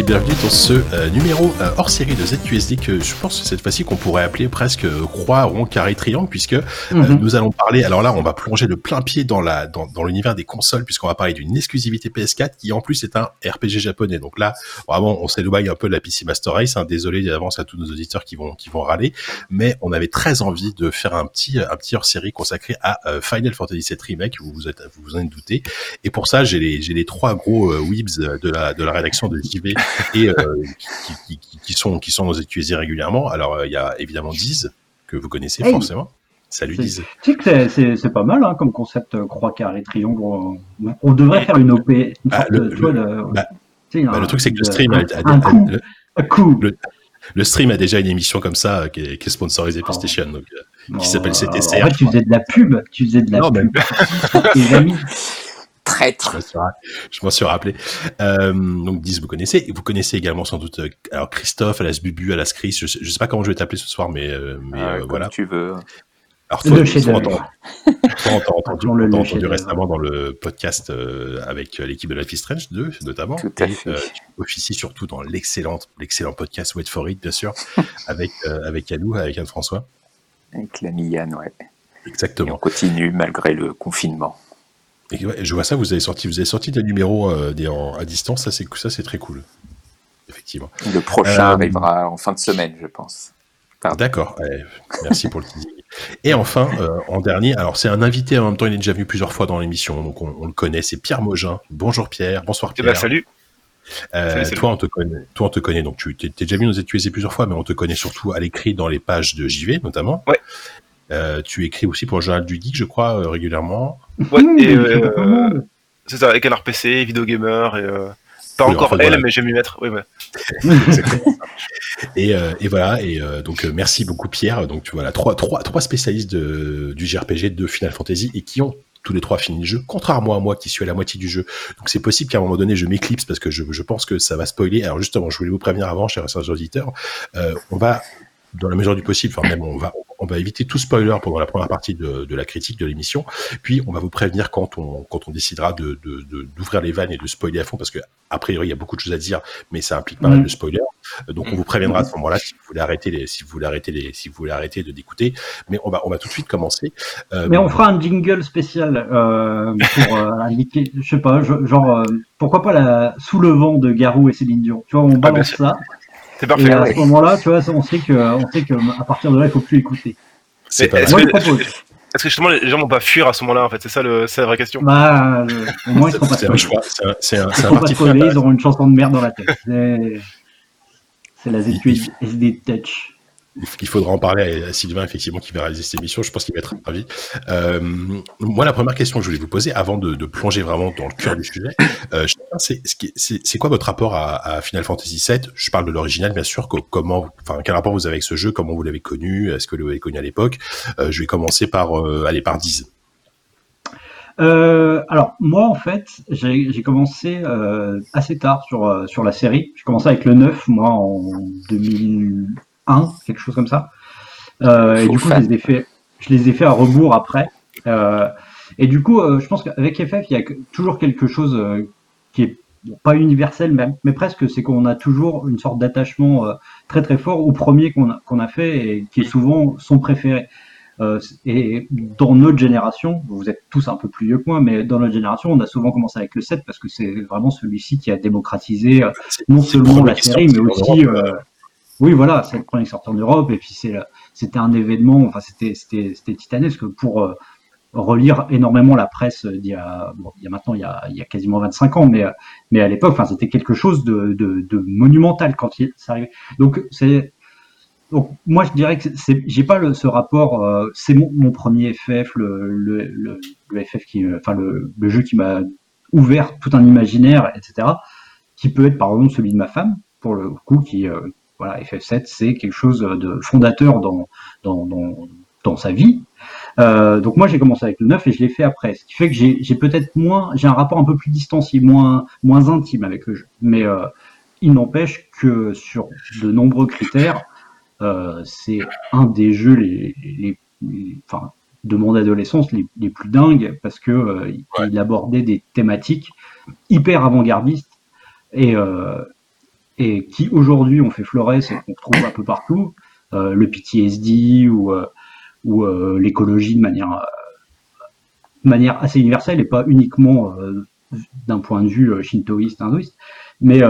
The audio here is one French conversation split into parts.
Et bienvenue dans ce euh, numéro euh, hors série de ZQSD que je pense cette fois-ci qu'on pourrait appeler presque euh, croix, rond, carré, triangle puisque Mhm. nous allons parler. Alors là, on va plonger de plein pied dans la dans, dans l'univers des consoles puisqu'on va parler d'une exclusivité PS4 qui en plus est un RPG japonais. Donc là, vraiment, on s'éloigne un peu de la PC Master Race. hein. Désolé d'avance à tous nos auditeurs qui vont qui vont râler, mais on avait très envie de faire un petit un petit hors série consacré à euh, Final Fantasy VII Remake. Vous vous êtes vous vous en doutez. Et pour ça, j'ai les les trois gros euh, weebs de la de la rédaction de JV et euh, qui, qui, qui, qui sont qui sont nos étudiés régulièrement. Alors euh, il y a évidemment Diz que vous connaissez Hey. forcément. Salut Diz. Tu sais que c'est- pas mal hein, comme concept euh, croix, carré, triangle. On, on devrait faire une OP. Une Ah, sorte le- de, tu vois, le- de- bah, Bah, un- le truc c'est que le stream a, a- un a- coup, le, un coup. le- le stream a déjà une émission comme ça qui est, qui est sponsorisée PlayStation. Donc, euh, qui s'appelle CTCR, En fait, tu faisais de la pub. Tu faisais de la Non, pub. Traître. je m'en suis rappelé. Euh, donc Diz, vous connaissez. Vous connaissez également sans doute euh, alors Christophe, Alas Bubu, Alas Chris. Je, sais- je sais pas comment je vais t'appeler ce soir, mais, euh, mais Euh, euh, comme voilà. tu veux. Alors Le toi, toi, chef-d'œuvre. toi, toi, t'as entendu, entendu récemment dans le podcast euh, avec l'équipe de Life is Strange 2, notamment. Tout à et fait. euh, tu officies surtout dans l'excellent, podcast Wait for It, bien sûr, avec, euh, avec Yannou, avec Anne-François. Avec l'ami Yann, ouais. Et on Exactement. continue malgré le confinement. Et ouais, je vois ça, vous avez sorti, vous avez sorti des numéros euh, des, en- à distance, ça c'est, ça c'est très cool. Effectivement. Le prochain Euh, arrivera en fin de semaine, je pense. Pardon. D'accord, ouais, merci pour le teasing. Et enfin, euh, en dernier, alors c'est un invité, en même temps il est déjà venu plusieurs fois dans l'émission, donc on, on le connaît, c'est Pierre Mogin. Bonjour Pierre, bonsoir Eh Pierre. ben, salut. Euh, Salut, salut. toi, on te connaît. Toi, on te connaît. Donc, tu t'es t'es déjà vu nous étuiser plusieurs fois, mais on te connaît surtout à l'écrit dans les pages de JV, notamment. Ouais. Euh, tu écris aussi pour le journal du geek, je crois, euh, régulièrement. Ouais, Mmh, et c'est euh, c'est ça, avec un RPC, Vidéo Gamer, et euh, pas Oui, en encore fait, elle, voilà. mais j'aime m'y mettre. Oui, ouais. Et, euh, et voilà. Et euh, donc, merci beaucoup, Pierre. Donc, tu voilà, trois, trois, trois spécialistes de, du JRPG de Final Fantasy et qui ont tous les trois fini le jeu, contrairement à moi qui suis à la moitié du jeu. Donc, c'est possible qu'à un moment donné, je m'éclipse parce que je, je pense que ça va spoiler. Alors, justement, je voulais vous prévenir avant, chers chers auditeurs, euh, on va dans la mesure du possible, enfin même on va on va éviter tout spoiler pendant la première partie de, de la critique de l'émission. Puis on va vous prévenir quand on quand on décidera de de- de- d'ouvrir les vannes et de spoiler à fond parce que a priori il y a beaucoup de choses à dire, mais ça implique pas mal Mhm. de spoilers. Donc on vous préviendra à ce moment-là si vous voulez arrêter les si vous voulez arrêter les si vous voulez arrêter de d'écouter. Mais on va on va tout de suite commencer. Euh, Mais on fera un jingle spécial euh, pour euh, indiquer, je sais pas, genre, euh, pourquoi pas la Sous le vent de Garou et Céline Dion. Tu vois, on balance sûr. ça. C'est Et parfait. à ouais. ce moment-là, tu vois, on sait que, on sait que à partir de là, il faut plus écouter. c'est pas. Moi, que- je propose. Est-ce que justement les gens vont pas fuir à ce moment-là, en fait? C'est ça, le, c'est la vraie question. Bah, euh, au moins, ils seront pas C'est un choix, c'est un, c'est un, Ils un seront pas spoilés, ils auront une chanson de merde dans la tête. C'est c'est la ZQSD SD Touch. Il faudra en parler à Sylvain, effectivement, qui va réaliser cette émission. Je pense qu'il va être ravi. Euh, moi, la première question que je voulais vous poser, avant de, plonger vraiment dans le cœur du sujet, euh, c'est quoi votre rapport à, Final Fantasy VII Je parle de l'original, bien sûr. co- Comment, enfin, quel rapport vous avez avec ce jeu? Comment vous l'avez connu? Est-ce que vous l'avez connu à l'époque? Euh, Je vais commencer par aller par 10. Euh, alors moi en fait j'ai commencé assez tard sur, la série. J'ai commencé avec le 9 moi en 2001 quelque chose comme ça. Euh, et du coup je les ai fait je les ai fait à rebours après. Euh, et du coup euh, je pense qu'avec FF il y a toujours quelque chose qui est pas universel même mais presque c'est qu'on a toujours une sorte d'attachement euh, très très fort au premier qu'on a, qu'on a fait et qui est souvent son préféré. Euh, et dans notre génération, vous êtes tous un peu plus vieux que moi, mais dans notre génération, on a souvent commencé avec le 7 parce que c'est vraiment celui-ci qui a démocratisé euh, non seulement la série, mais aussi, oui, voilà, c'est le premier qui sort en Europe, et puis c'était un événement, enfin c'était titanesque pour euh, relire énormément la presse bon, il y a maintenant il y a, quasiment 25 ans, mais euh, mais à l'époque, enfin c'était quelque chose de, monumental quand ça arrivait. Donc donc moi je dirais que j'ai pas ce rapport euh, c'est mon, premier FF le, FF qui euh, enfin le, jeu qui m'a ouvert tout un imaginaire etc qui peut être par exemple celui de ma femme pour le coup qui euh, voilà FF7 c'est quelque chose de fondateur dans dans, dans, dans sa vie. Euh, donc moi j'ai commencé avec le 9 et je l'ai fait après. Ce qui fait que j'ai j'ai peut-être moins j'ai un rapport un peu plus distancié moins moins intime avec le jeu. Mais euh, il n'empêche que sur de nombreux critères euh, c'est un des jeux les, les, les- enfin, de mon adolescence les, les plus dingues parce que euh, il- il abordait des thématiques hyper avant-gardistes et, euh, et qui aujourd'hui ont fait florès et qu'on trouve un peu partout, euh, le PTSD ou, euh, ou euh, l'écologie de manière, assez universelle et pas uniquement d'un point de vue shintoïste, hindouiste, mais,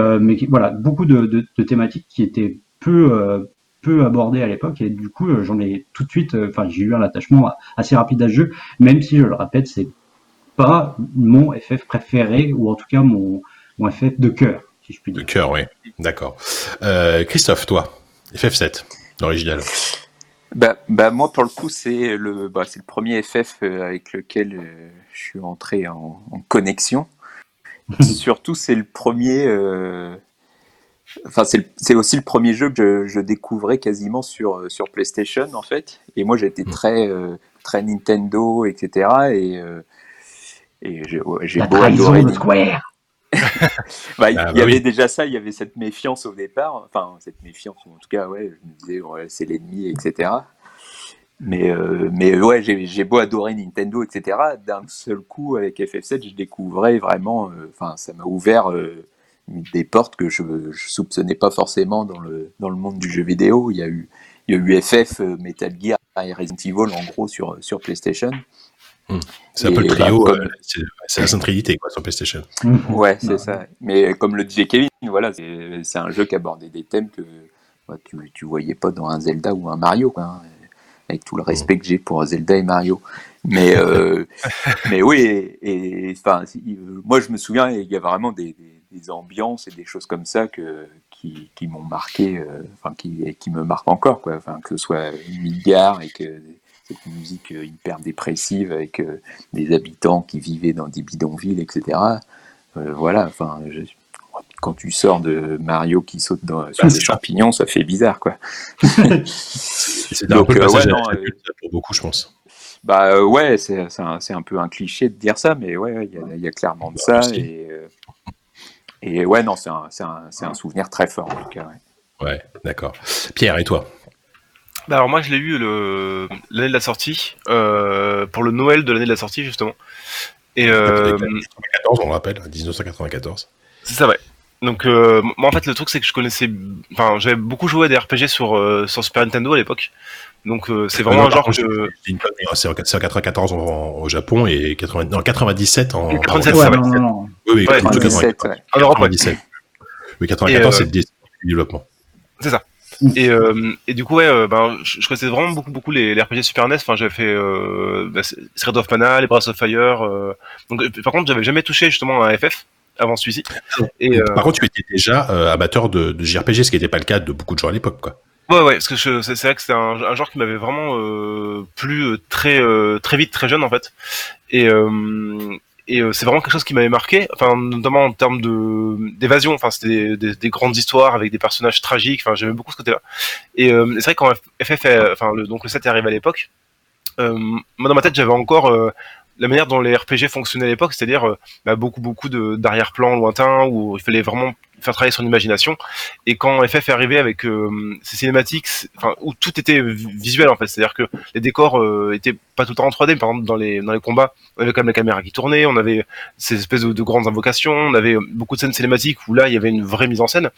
voilà, beaucoup de, thématiques qui étaient peu, peu abordées à l'époque et du coup j'en ai tout de suite, enfin j'ai eu un attachement assez rapide à ce jeu, même si je le répète, c'est pas mon FF préféré ou en tout cas mon FF de cœur, si je puis De cœur, oui. D'accord. Euh, Christophe, toi, FF7, l'original. Bah, bah moi pour le coup c'est le bah, c'est le premier FF euh, avec lequel euh, je suis entré en, en connexion. Surtout c'est le premier. euh, Enfin c'est aussi le premier jeu que je, je découvrais quasiment sur sur PlayStation en fait. Et moi j'étais Mm. très euh, très Nintendo etc. Et euh, et j'ai ouais, beau adorer Square bah, il Ah, y bah avait oui. déjà ça, il y avait cette méfiance au départ, enfin cette méfiance, en tout cas, ouais, je me disais, ouais, c'est l'ennemi, etc. Mais, euh, mais ouais, j'ai beau adorer Nintendo, etc. D'un seul coup, avec FF7, je découvrais vraiment, euh, enfin, ça m'a ouvert euh, des portes que je, je soupçonnais pas forcément dans le, dans le monde du jeu vidéo. Il y a eu, il y a eu FF, Metal Gear et Resident Evil, en gros, sur, sur PlayStation. C'est un peu le bah, trio, comme- euh, c'est la Sainte Trinité, quoi, sur PlayStation. Ouais, c'est ça. Mais comme le disait Kevin, voilà, c'est c'est un jeu qui abordait des thèmes que bah, tu, tu voyais pas dans un Zelda ou un Mario, quoi, hein, avec tout le respect que j'ai pour Zelda et Mario. Mais, euh, mais oui, et, et, euh, moi je me souviens, il y a vraiment des, des- des ambiances et des choses comme ça que, qui, qui m'ont marqué, euh, enfin, qui, qui me marquent encore, quoi. Enfin, que ce soit Midgar et que cette musique euh, hyper dépressive avec euh, des habitants qui vivaient dans des bidonvilles, etc. Euh, voilà, enfin, je- quand tu sors de Mario qui saute dans, sur Ah, des champignons, ça fait bizarre, quoi. C'est un peu le ouais, non, pour beaucoup, je pense. Bah euh, ouais, c'est un, peu un cliché de dire ça, mais ouais, ouais, il y, a- il y a clairement de Bah, ça. Et, euh, et ouais, non, c'est un, souvenir très fort, en tout cas. ouais. Ouais, d'accord. Pierre, et toi? Bah alors moi je l'ai eu le l'année de la sortie, euh, pour le Noël de l'année de la sortie justement. Et euh, 1994, on le rappelle, 1994. c'est ça ouais. Donc euh, moi en fait le truc c'est que je connaissais, enfin j'avais beaucoup joué à des RPG sur euh, sur Super Nintendo à l'époque. Donc euh, c'est vraiment Non, un genre contre, que hein, C'est en c'est en 94 en- en- au Japon et 80, non, 97 en. 97, en- ça Ouais, non, non. Oui, oui, Ouais, plutôt 97, 94. ouais. en Europe ouais. 97. Oui, 94, Et, c'est euh, le développement. C'est ça. Et, euh, et du coup, ouais, euh, ben, je, je connaissais vraiment beaucoup, beaucoup les, les RPG Super NES. Enfin, j'avais fait euh, bah, Secret of Mana, les Breath of Fire. euh, Donc, par contre, j'avais jamais touché justement à un FF avant celui-ci. Et Par contre, tu étais déjà amateur de, de JRPG, ce qui n'était pas le cas de beaucoup de gens à l'époque, quoi. ouais, ouais, parce que c'est c'est vrai que c'était un, un genre qui m'avait vraiment plu très, très vite, très jeune en fait. Et et euh, c'est vraiment quelque chose qui m'avait marqué, enfin notamment en termes d'évasion. Enfin, c'était des, des, des grandes histoires avec des personnages tragiques. Enfin, j'aimais beaucoup ce côté-là. Et euh, c'est vrai quand FF, enfin le, donc le 7 est arrivé à l'époque, euh, moi dans ma tête j'avais encore la manière dont les RPG fonctionnaient à l'époque, c'est-à-dire bah, beaucoup beaucoup d'arrière-plan lointains où il fallait vraiment faire travailler son imagination. Et quand FF est arrivé avec euh, ces cinématiques, enfin où tout était vi- visuel en fait, c'est-à-dire que les décors euh, étaient pas tout le temps en 3D, mais par exemple dans les dans les combats, on avait quand même la caméra qui tournait, on avait ces espèces de, de grandes invocations, on avait beaucoup de scènes cinématiques où là il y avait une vraie mise en scène.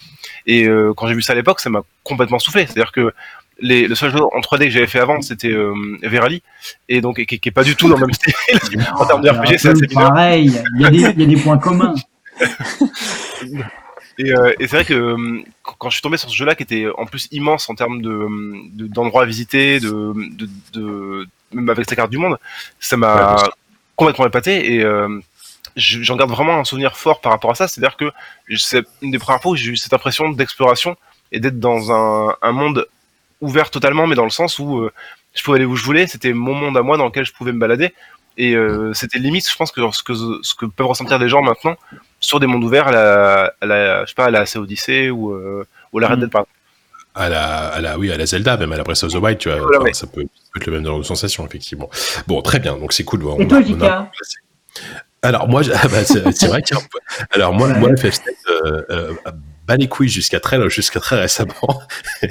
Et euh, quand j'ai vu ça à l'époque, ça m'a complètement soufflé. C'est-à-dire que les, le seul jeu en 3D que j'avais fait avant, c'était euh, Verali, et donc et qui, qui est pas du tout dans le même style. en termes de C'est RPG, c'est assez pareil. Il y, a des, il y a des points communs. Et, euh, et c'est vrai que euh, quand- je suis tombé sur ce jeu-là, qui était en plus immense en termes de de- d'endroits à visiter, de, de, de même avec sa carte du monde, ça m'a complètement épaté et euh, je- j'en garde vraiment un souvenir fort par rapport à ça. C'est-à-dire que c'est une des premières fois où j'ai eu cette impression d'exploration et d'être dans un, un monde ouvert totalement, mais dans le sens où euh, je pouvais aller où je voulais. C'était mon monde à moi dans lequel je pouvais me balader. Et euh, c'était limite, je pense que ce que ce que peuvent ressentir les gens maintenant sur des mondes ouverts à la, à la je sais pas, à la AC Odyssey ou, euh, ou à la Red Mm. Dead par exemple. À la, à la, oui, à la Zelda, même à la Breath of the Wild, tu vois. Voilà, enfin, ouais. Ça peut, ça peut être le même genre de sensation, effectivement. Bon, très bien. Donc, c'est cool. On Et toi, on a- Alors moi, ah bah, c'est vrai que alors moi, Ouais. moi FF7, euh, euh, bats les couilles jusqu'à très, jusqu'à très récemment.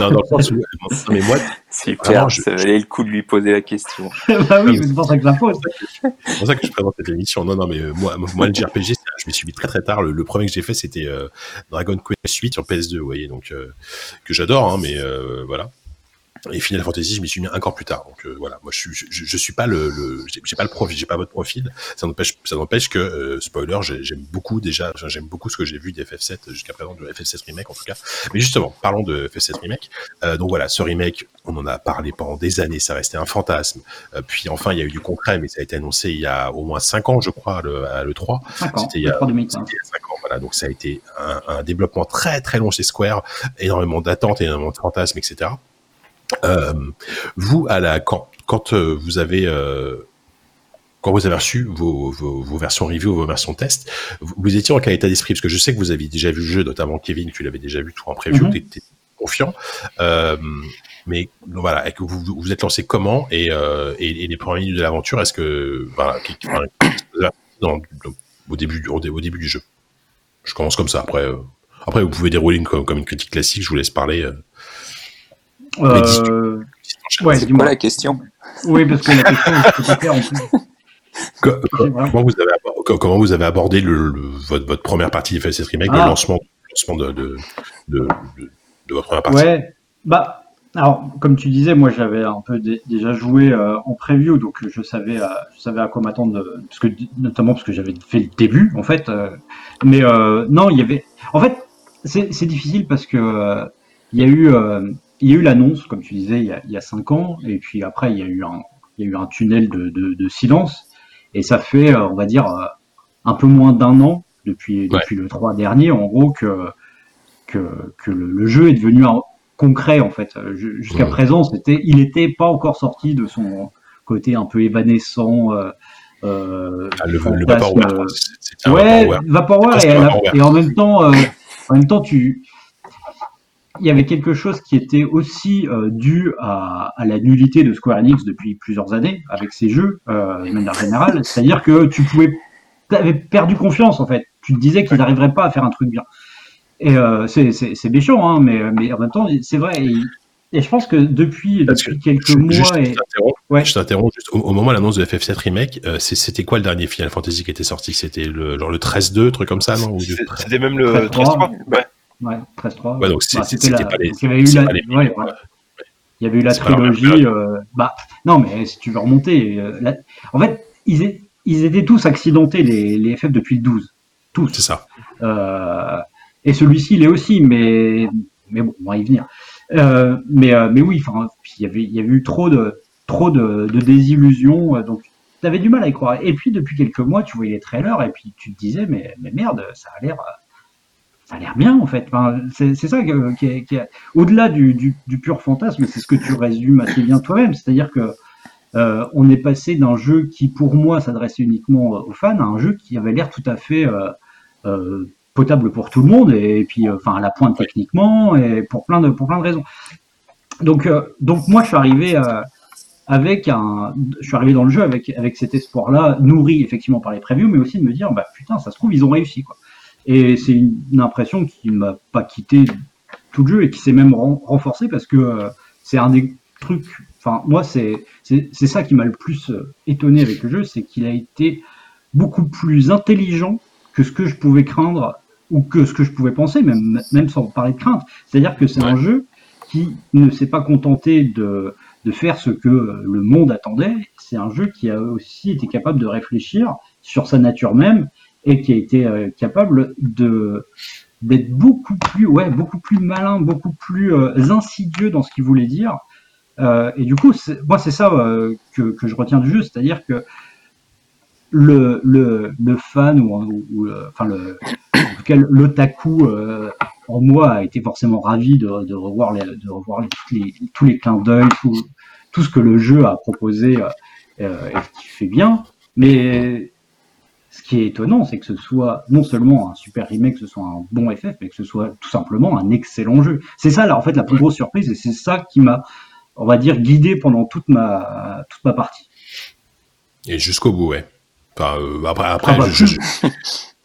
non, dans le sens où, non, mais moi, Super, Vraiment, je- ça valait le coup de lui poser la question. bah oui, c'est pour ça que je la pose. c'est pour ça que je présente cette émission. Non, non, mais euh, moi, moi, le JRPG, c'est- je m'y suis mis très très tard. Le, le premier que j'ai fait, c'était euh, Dragon Quest 8 sur PS2, vous voyez, donc euh, que j'adore, hein, mais euh, voilà. Et Final Fantasy, je m'y suis mis encore plus tard. Donc euh, voilà, moi je suis, je, je suis pas le, le j'ai pas le profil, j'ai pas votre profil. Ça n'empêche, ça n'empêche que euh, spoiler, j'ai- j'aime beaucoup déjà, j'aime beaucoup ce que j'ai vu des FF7 jusqu'à présent, de FF7 remake en tout cas. Mais justement, parlons de FF7 remake. Euh, donc voilà, ce remake, on en a parlé pendant des années, ça restait un fantasme. Euh, puis enfin, il y a eu du concret, mais ça a été annoncé il y a au moins 5 ans, je crois, le, à le 3. 5 ans, C'était il y a- le 3 2015. C'était il y a 5 ans, voilà. Donc ça a été un, un développement très très long chez Square, énormément d'attentes, énormément de fantasmes, etc. Euh, vous, à la quand quand euh, vous avez euh, quand vous avez reçu vos, vos, vos versions review, vos versions test, vous, vous étiez en quel état d'esprit? Parce que je sais que vous aviez déjà vu le jeu, notamment Kevin, tu l'avais déjà vu tout en preview, Mhm. tu étais confiant. Euh, mais voilà, et que vous vous êtes lancé comment? Et, euh, et, et les premières minutes de l'aventure, est-ce que voilà, dans- au début du- au, au début du jeu? Je commence comme ça. Après, euh, après vous pouvez dérouler une, comme, comme une critique classique. Je vous laisse parler. Euh, Mais dis- Euh, ouais, C'est quoi la question? Oui, parce que la question, je peux pas faire en plus. Voilà. comment, vous avez, abor- co- comment vous avez abordé le, le- votre, votre première partie de FF7 Remake, le Ah. lancement, le lancement de, de, de, de- de votre première partie? Ouais, bah, alors, comme tu disais, moi j'avais un peu dé- déjà joué euh, en preview, donc je savais, euh, je savais à quoi m'attendre, euh, parce que, notamment parce que j'avais fait le début, en fait. euh, mais euh, non, il y avait. En fait, c'est difficile parce que euh, il y a eu, euh, il y a eu l'annonce, comme tu disais, il y, a, il y a cinq ans, et puis après, il y a eu un, il y a eu un tunnel de, de, de silence, et ça fait, euh, on va dire, euh, un peu moins d'un an depuis, Ouais. depuis le 3 dernier, en gros, que, que, que le, le jeu est devenu un, concret en fait. Euh, ju- Jusqu'à présent, c'était, il n'était pas encore sorti de son côté un peu évanescent. Euh, euh, Ah, le, le Vaporware, euh, ouais, Vaporware. Et, et en même temps, en même temps, tu, il y avait quelque chose qui était aussi euh, dû à, à la nullité de Square Enix depuis plusieurs années avec ses jeux euh, de manière générale. C'est-à-dire que tu pouvais, avais perdu confiance en fait. Tu te disais qu'ils n'arriveraient pas à faire un truc bien. Et euh, c'est c'est- c'est méchant, hein, mais, mais en même temps, c'est vrai. Et, et je pense que depuis, depuis que quelques Je- mois, juste, et. Ouais. Je t'interromps juste. Au, au moment de l'annonce de FF7 Remake, euh, c'était quoi le dernier Final Fantasy qui était sorti? C'était le, genre le 13-2, truc comme ça, non? Ou du- C'est- C'était même le 13-3. 13-3. Ouais. Ouais, 13-3. Ouais, donc Bah, c'était pas les- il y avait eu la, les ouais, ouais. Il y avait eu la trilogie. euh, bah, non, mais si tu veux remonter, euh, la- en fait, ils, étaient tous accidentés, les, les FF depuis le 12. Tous. C'est ça. Euh, et celui-ci, il est aussi, mais, mais bon, on va y venir. Euh, mais, mais oui, il y avait, il y avait eu trop de, trop de, de désillusions, donc tu avais du mal à y croire. Et puis depuis quelques mois, tu voyais les trailers et puis tu te disais, mais, mais merde, ça a l'air, ça a l'air bien en fait. C'est ça qui est, au-delà du, pur fantasme, c'est ce que tu résumes assez bien toi-même, c'est-à-dire que euh, on est passé d'un jeu qui, pour moi, s'adressait uniquement aux fans à un jeu qui avait l'air tout à fait euh, euh, potable pour tout le monde et, puis, euh, enfin, à la pointe techniquement et pour plein de raisons. Donc, euh, moi, je suis arrivé euh, avec je suis arrivé dans le jeu avec cet espoir-là, nourri effectivement par les previews, mais aussi de me dire, bah putain, ça se trouve, ils ont réussi quoi. Et c'est une, une impression qui m'a pas quitté tout le jeu et qui s'est même ren- renforcée parce que euh, c'est un des trucs. Enfin, moi, c'est ça qui m'a le plus euh, étonné avec le jeu, c'est qu'il a été beaucoup plus intelligent que ce que je pouvais craindre ou que ce que je pouvais penser, même même sans parler de crainte. C'est-à-dire que c'est un jeu qui ne s'est pas contenté de de faire ce que le monde attendait. C'est un jeu qui a aussi été capable de réfléchir sur sa nature même et qui a été euh, capable de d'être beaucoup plus ouais beaucoup plus malin beaucoup plus euh, insidieux dans ce qu'il voulait dire. Euh, et du coup moi c'est ça que, que je retiens du jeu. C'est à dire que le, le, le fan ou, enfin le en tout cas l'otaku en moi a été forcément ravi de, de revoir de revoir les, les tous les clins d'œil tout, tout ce que le jeu a proposé et qui fait bien. Mais ce qui est étonnant, c'est que ce soit non seulement un super remake, que ce soit un bon FF, mais que ce soit tout simplement un excellent jeu. C'est ça, là, en fait, la plus grosse surprise, et c'est ça qui m'a, on va dire, guidé pendant toute ma, toute ma partie. Et jusqu'au bout, ouais. Enfin, euh, après, après Ah bah, je, je-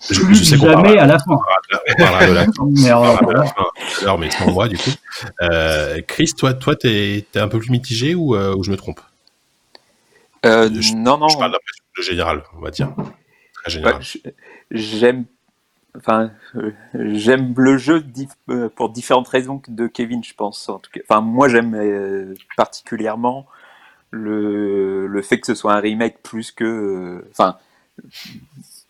Je, sais jamais à la fin. on parlera de la Mais on alors, parlera de la fin tout à l'heure, mais sans moi, du coup. Euh, Chris, toi, toi, t'es es un peu plus mitigé ou, euh, ou je me trompe? Euh, Je- non, non. Je parle d'impression de général, on va dire. Général. j'aime, enfin, euh, j'aime le jeu dif- euh, pour différentes raisons que de Kevin, je pense. En tout cas, enfin, moi, j'aime euh, particulièrement le, le fait que ce soit un remake plus que, euh, enfin,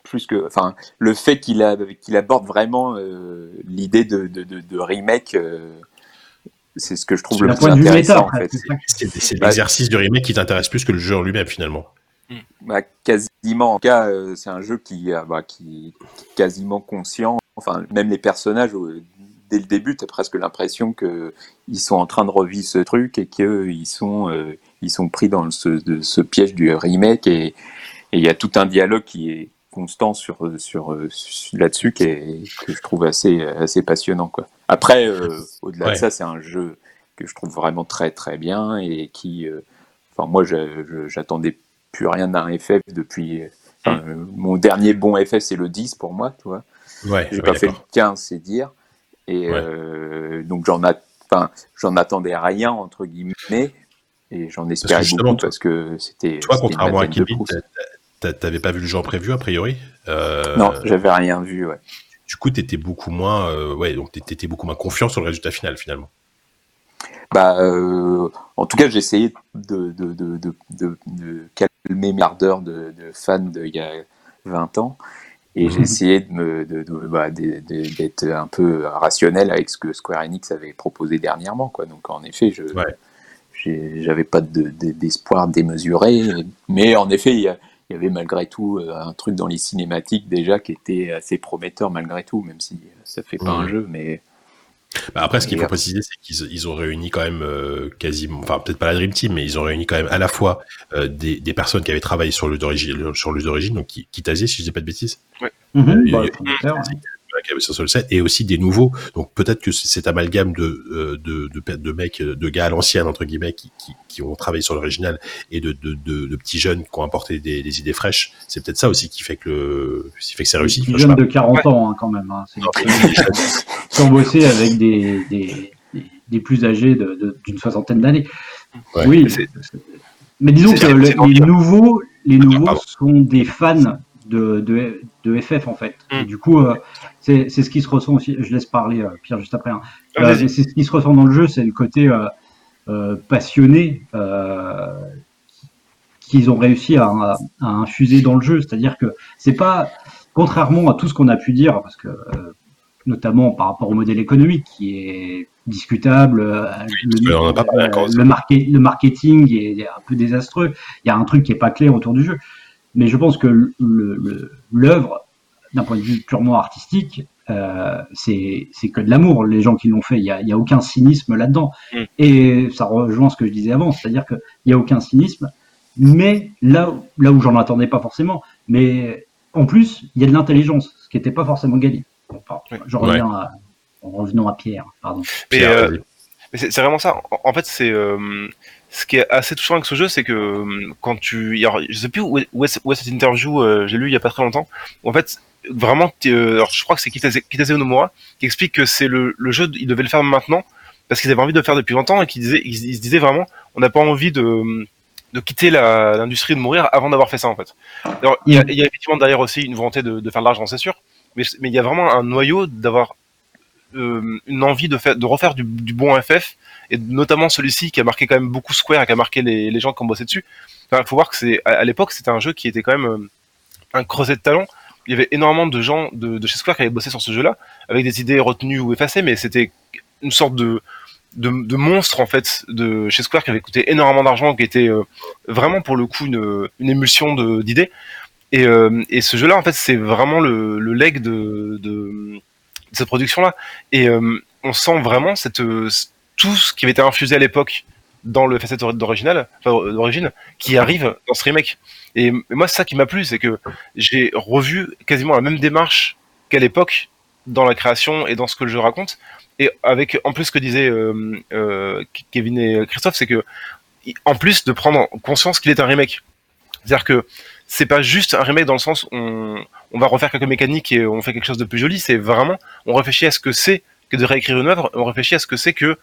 plus que, enfin, le fait qu'il a, qu'il aborde vraiment euh, l'idée de, de, de, de remake. euh, c'est ce que je trouve le plus méta, intéressant, en après. fait. c'est l'exercice du remake qui t'intéresse plus que le jeu en lui-même, finalement. Bah, quasiment. En tout cas, euh, c'est un jeu qui, euh, bah, qui, qui est quasiment conscient. Enfin, même les personnages, euh, dès le début, tu as presque l'impression que ils sont en train de revivre ce truc et qu'ils sont, euh, ils sont pris dans ce, de, ce piège du remake. Et il y a tout un dialogue qui est constant sur, sur, sur- là-dessus qui est, que je trouve assez, assez passionnant. Quoi. Après, au-delà Ouais. de ça, c'est un jeu que je trouve vraiment très très bien et qui, enfin moi, j'attendais plus rien d'un FF depuis. enfin, euh, mon dernier bon FF, c'est le 10 pour moi, tu vois. Ouais, J'ai pas fait le d'accord. 15, c'est dire. Et Ouais. euh, donc j'en a, enfin, attendais rien entre guillemets, et j'en espérais justement, beaucoup parce que c'était. Toi, contrairement à Kevin, t'avais pas vu le en prévu, a priori Euh, Non, j'avais rien vu. Ouais. Du coup, t'étais beaucoup moins, euh, ouais, donc t'étais beaucoup moins confiant sur le résultat final, finalement. Bah, euh, en tout cas, j'ai essayé de, de, de, de, calmer mes ardeurs de, de fan d'il y a 20 ans. Et j'ai essayé de me, bah, d'être un peu rationnel avec ce que Square Enix avait proposé dernièrement. Quoi. Donc, en effet, je Ouais. j'avais pas de- de- d'espoir démesuré. Mais en effet, il y, avait malgré tout euh, un truc dans les cinématiques déjà qui était assez prometteur malgré tout, même si ça fait pas un jeu. Mais Bah après, ce qu'il faut préciser, c'est qu'ils ils ont réuni quand même euh, quasiment, enfin peut-être pas la Dream Team, mais ils ont réuni quand même à la fois euh, des, des personnes qui avaient travaillé sur le d'origine, sur le d'origine, donc qui, qui si je dis pas de bêtises, Mhm, Euh, bah, il- le fondateur, ouais. qui avaient sur le set, et aussi des nouveaux. Donc peut-être que cet amalgame de euh, de, de, de mecs, de gars à l'ancienne entre guillemets, qui, qui, qui ont travaillé sur l'original, et de, de, de, de petits jeunes qui ont apporté des, des idées fraîches, c'est peut-être ça aussi qui fait que le, qui fait que c'est réussi. Des jeunes de 40 ans hein, quand même. Hein. C'est ont bossé avec des, des, des, des plus âgés de- de- d'une soixantaine d'années. Ouais. oui, Mais c'est- mais disons c'est- que le- les nouveaux, les nouveaux pardon. sont des fans de, de, de FF en fait. Mm. Et du coup, euh, c'est c'est ce qui se ressent aussi. Je laisse parler euh, Pierre juste après. hein. Ah, Euh, c'est ce qui se ressent dans le jeu, c'est le côté euh, passionné qu'ils ont réussi à, à infuser dans le jeu. C'est-à-dire que c'est pas, contrairement à tout ce qu'on a pu dire, parce que notamment par rapport au modèle économique qui est discutable, le, euh, le, market- le marketing est un peu désastreux. Il y a un truc qui est pas clair autour du jeu. Mais je pense que le- le- l'œuvre, d'un point de vue purement artistique, euh, c'est c'est que de l'amour, les gens qui l'ont fait. Il n'y a, il y a aucun cynisme là-dedans. Mm. Et ça rejoint ce que je disais avant, c'est-à-dire qu'il n'y a aucun cynisme, mais là, là où j'en attendais pas forcément. Mais en plus, il y a de l'intelligence, ce qui n'était pas forcément gagné. Bon, je reviens à, en revenant à Pierre, pardon. Pierre, euh, c'est c'est vraiment ça. En, en fait, c'est euh, ce qui est assez touchant avec ce jeu, c'est que euh, quand tu, il y a- je sais plus où est, cette interview, euh, j'ai lu il y a pas très longtemps. en fait, vraiment, euh, alors je crois que c'est Kitase, Onomura qui explique que c'est le, jeu, ils devaient le faire maintenant parce qu'ils avaient envie de le faire depuis longtemps et qu'ils ils, se disaient vraiment, on n'a pas envie de de quitter l'industrie de mourir avant d'avoir fait ça en fait. Alors, il y a, effectivement derrière aussi une volonté de, faire de l'argent, c'est sûr, mais il y a vraiment un noyau d'avoir euh, une envie de faire de refaire du, bon FF et notamment celui-ci qui a marqué quand même beaucoup Square et qui a marqué les, gens qui ont bossé dessus. Il faut voir que c'est à, l'époque c'était un jeu qui était quand même euh, un creuset de talent. Il y avait énormément de gens de, chez Square qui avaient bossé sur ce jeu-là avec des idées retenues ou effacées, mais c'était une sorte de, de de monstre en fait de chez Square qui avait coûté énormément d'argent, qui était euh, vraiment pour le coup une, émulsion d'idées. Et, ce jeu-là en fait c'est vraiment le, le leg de cette production-là. Et euh, on sent vraiment euh, tout ce qui avait été infusé à l'époque dans le facette d'original, euh, d'origine, qui arrive dans ce remake. Et, moi, c'est ça qui m'a plu, c'est que j'ai revu quasiment la même démarche qu'à l'époque dans la création et dans ce que jeu raconte. Et avec, en plus, ce que disaient Kevin et Christophe, c'est que, en plus de prendre conscience qu'il est un remake, C'est-à-dire que c'est pas juste un remake dans le sens où on, on va refaire quelques mécaniques et on fait quelque chose de plus joli. C'est vraiment, on réfléchit à ce que c'est que de réécrire une œuvre, on réfléchit à ce que c'est que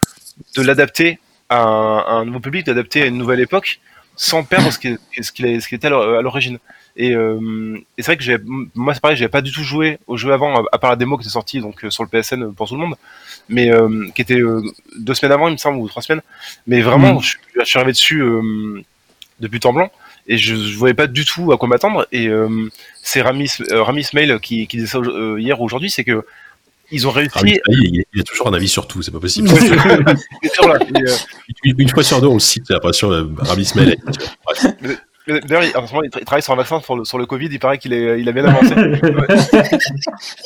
de l'adapter à, un nouveau public, d'adapter à une nouvelle époque, sans perdre ce qu'il ce qu'il était à l'origine. Et, euh, et c'est vrai que j'ai, moi c'est pareil, j'avais pas du tout joué au jeu avant, à part la démo qui était sortie donc euh, sur le PSN pour tout le monde, mais euh, qui était euh, deux semaines avant, il me semble, ou trois semaines. Mais vraiment, Mm. je, je suis arrivé dessus euh, depuis temps blanc et je, je voyais pas du tout à quoi m'attendre. Et euh, c'est Ramis, euh, Ramis Mail qui, qui disait ça euh, hier ou aujourd'hui, c'est que ils ont réussi. Il, il a toujours un avis sur tout, c'est pas possible. Sur euh, une, fois sur deux, on le cite, j'ai l'impression, euh, Rami Ismail. Mais D'ailleurs, il, en ce moment, il tra- il travaille sur un vaccin sur le, sur le Covid. Il paraît qu'il est, il a bien avancé.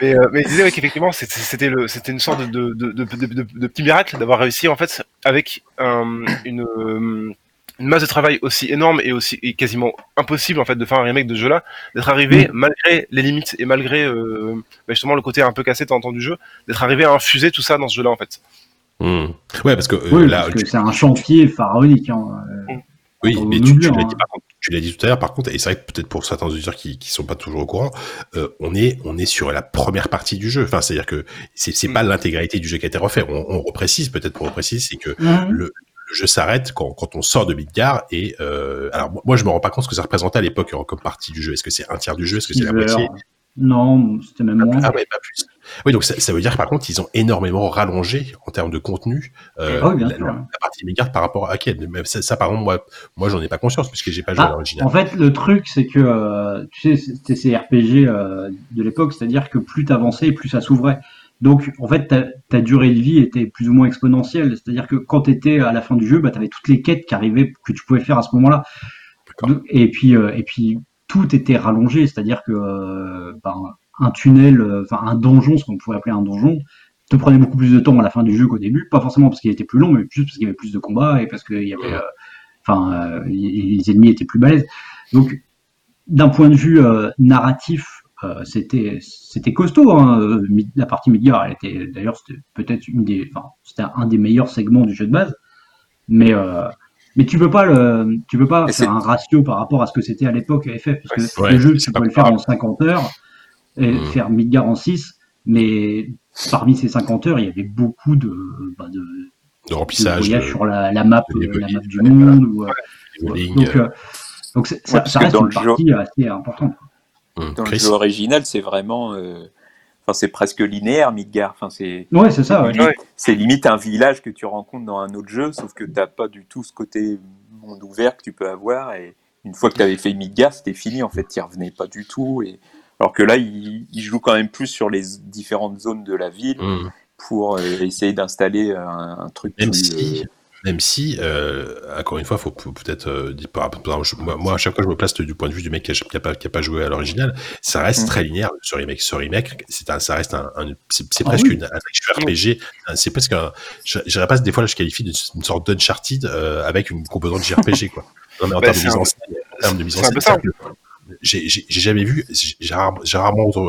mais, euh, mais il disait ouais, qu'effectivement, c'était- une sorte de, de, petit miracle d'avoir réussi en fait avec un- une, une masse de travail aussi énorme et aussi et quasiment impossible en fait de faire un remake de ce jeu-là, d'être arrivé malgré les limites et malgré euh, bah, justement le côté un peu cassé temps du jeu, d'être arrivé à infuser tout ça dans ce jeu-là en fait. Hmm. Ouais, parce que euh, Oui, là, parce que tu- c'est un chantier pharaonique. Hein. oui, on mais oublie, tu, tu hein. dit, par tu l'as dit tout à l'heure, par contre, et c'est vrai que peut-être pour certains auditeurs qui, qui sont pas toujours au courant, euh, on est, on est sur la première partie du jeu. Enfin, c'est-à-dire que c'est, c'est pas l'intégralité du jeu qui a été refait. On, on reprécise, peut-être pour repréciser, c'est que Mhm. le, le jeu s'arrête quand, quand on sort de Midgar et euh, alors moi je me rends pas compte ce que ça représentait à l'époque euh, comme partie du jeu. Est-ce que c'est un tiers du jeu? Est-ce que c'est la moitié? Non, c'était même moins. Ah ouais, pas plus. Oui, donc ça, ça veut dire par contre ils ont énormément rallongé en termes de contenu euh, bien la, sûr. la- partie Midgard par rapport à Ken. Mais ça, ça, par exemple moi, moi j'en ai pas conscience puisque j'ai pas joué à Ah, l'original. en fait, le truc, c'est que, euh, tu sais, c'était ces RPG de l'époque, c'est-à-dire que plus t'avançais, plus ça s'ouvrait. Donc, en fait, ta, ta durée de vie était plus ou moins exponentielle. C'est-à-dire que quand t'étais à la fin du jeu, bah, t'avais toutes les quêtes qui arrivaient, que tu pouvais faire à ce moment-là. Et puis, euh, et puis, tout était rallongé. C'est-à-dire que, euh, ben, un tunnel, euh, enfin, un donjon, ce qu'on pourrait appeler un donjon, te prenait beaucoup plus de temps à la fin du jeu qu'au début. Pas forcément parce qu'il était plus long, mais juste parce qu'il y avait plus de combats et parce qu'il y avait, enfin, euh, les ennemis étaient plus balèzes. Donc, d'un point de vue narratif, euh, c'était c'était costaud. Hein. euh, La partie Midgar, elle était d'ailleurs c'était peut-être une des, enfin, c'était un des meilleurs segments du jeu de base. Mais euh, mais tu peux pas le, tu peux pas Et faire un ratio par rapport à ce que c'était à l'époque FF, parce que Ouais, le jeu tu pouvais le faire en comparable. 50 heures et Mm. faire Midgar en 6, mais parmi ces 50 heures, il y avait beaucoup de, bah, de, de de remplissage, de, sur la, la map, euh, la map du monde. Ou, euh, donc, euh, euh, donc Ouais, ça, reste une jeu- partie assez importante. Dans le Chris. jeu original, c'est vraiment. euh, Enfin, c'est presque linéaire, Midgar. Enfin, c'est. Ouais, c'est ça. Ouais. limite, Ouais. c'est limite un village que tu rencontres dans un autre jeu, sauf que t'as pas du tout ce côté monde ouvert que tu peux avoir. Et une fois que tu avais fait Midgar, c'était fini. En fait, tu revenais pas du tout. Et alors que là, il, il joue quand même plus sur les différentes zones de la ville Hum. pour euh, essayer d'installer un, un truc Même plus, si, euh, même si, euh, encore une fois, faut faut peut-être euh, dire moi, moi, à chaque fois je me place du point de vue du mec qui a, qui a pas, qui a pas joué à l'original, ça reste Mm. très linéaire. Ce remake, ce remake, c'est un, ça reste un, un- c'est Ah presque oui. une, un action RPG. C'est presque un, je, je dirais pas des fois là, je qualifie d'une une sorte d'Uncharted euh, avec une composante JRPG quoi. Non mais en Bah, termes de mise en scène, en termes de mise en scène, j'ai jamais vu, j'ai rarement,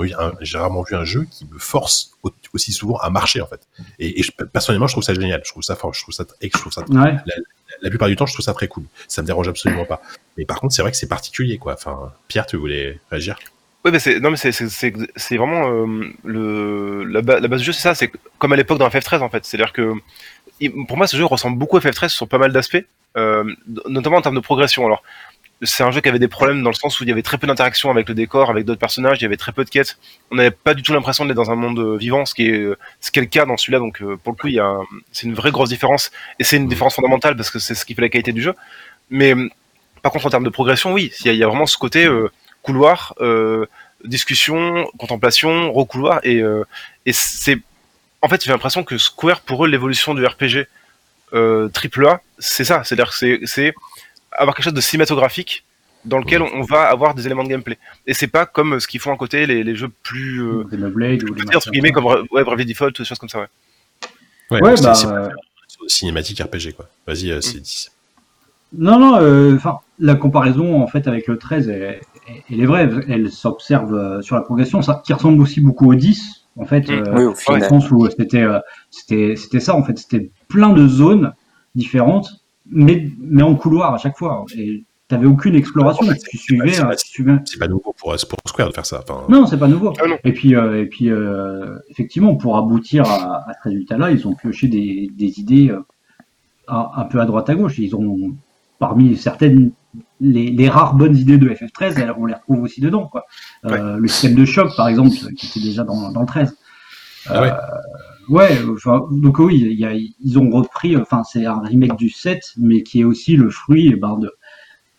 vu un, jeu qui me force au- aussi souvent à marcher en fait. Et, et je- personnellement, je trouve ça génial. Je trouve ça fort. Je trouve ça, je trouve ça Ouais. la plupart du temps, je trouve ça très cool. Ça me dérange absolument pas. Mais par contre, c'est vrai que c'est particulier, quoi. Enfin, Pierre, tu voulais réagir? Oui, mais c'est non, mais c'est vraiment euh, le la, ba- la base du jeu, c'est ça. C'est comme à l'époque dans FF13 en fait. C'est-à-dire que pour moi, ce jeu ressemble beaucoup à FF13 sur pas mal d'aspects, euh, notamment en termes de progression. Alors, c'est un jeu qui avait des problèmes dans le sens où il y avait très peu d'interaction avec le décor, avec d'autres personnages. Il y avait très peu de quêtes. On n'avait pas du tout l'impression d'être dans un monde euh, vivant, ce qui est euh, ce qui est le cas dans celui-là. Donc, euh, pour le coup, a c'est une vraie grosse différence et c'est une différence fondamentale parce que c'est ce qui fait la qualité du jeu. Mais par contre, en termes de progression, oui, il y a, a vraiment ce côté couloir, discussion, contemplation, recouloir, et, c'est, en fait, j'ai l'impression que Square, pour eux, l'évolution du RPG euh, AAA, c'est ça, c'est-à-dire que c'est avoir quelque chose de cinématographique dans lequel on va avoir des éléments de gameplay. Et c'est pas comme ce qu'ils font à côté, les, les jeux plus, euh, Xenoblade ou plus les entre guillemets, comme ouais, Bravely Default, des choses comme ça, ouais. Ouais, Ouais, c'est- bah, c'est euh, cinématique RPG, quoi. Vas-y, euh, c'est dit. Non, non, euh, enfin, la comparaison en fait avec le 13, elle, elle est vraie, elle s'observe euh, sur la progression, ça, qui ressemble aussi beaucoup au 10, en fait, Mm. euh, oui, au dans le sens où c'était, euh, c'était, c'était ça, en fait, c'était plein de zones différentes mais, mais en couloir à chaque fois. Et t'avais aucune exploration. Tu suivais, c'est euh, pas- tu suivais- C'est pas nouveau pour, pour Square de faire ça. Enfin, Non, c'est pas nouveau. Ah non. Et puis, euh, et puis euh, effectivement, pour aboutir à, à ce résultat-là, ils ont pioché des, des idées euh, un, un peu à droite à gauche. Ils ont, parmi certaines, les, les rares bonnes idées de FF13, elles- on les retrouve aussi dedans. Quoi. Euh, Le système de choc, par exemple, qui était déjà dans, dans le 13. Ah ouais. Ouais, enfin, donc oui, il y a- ils ont repris, enfin, c'est un remake du 7, mais qui est aussi le fruit eh ben, de,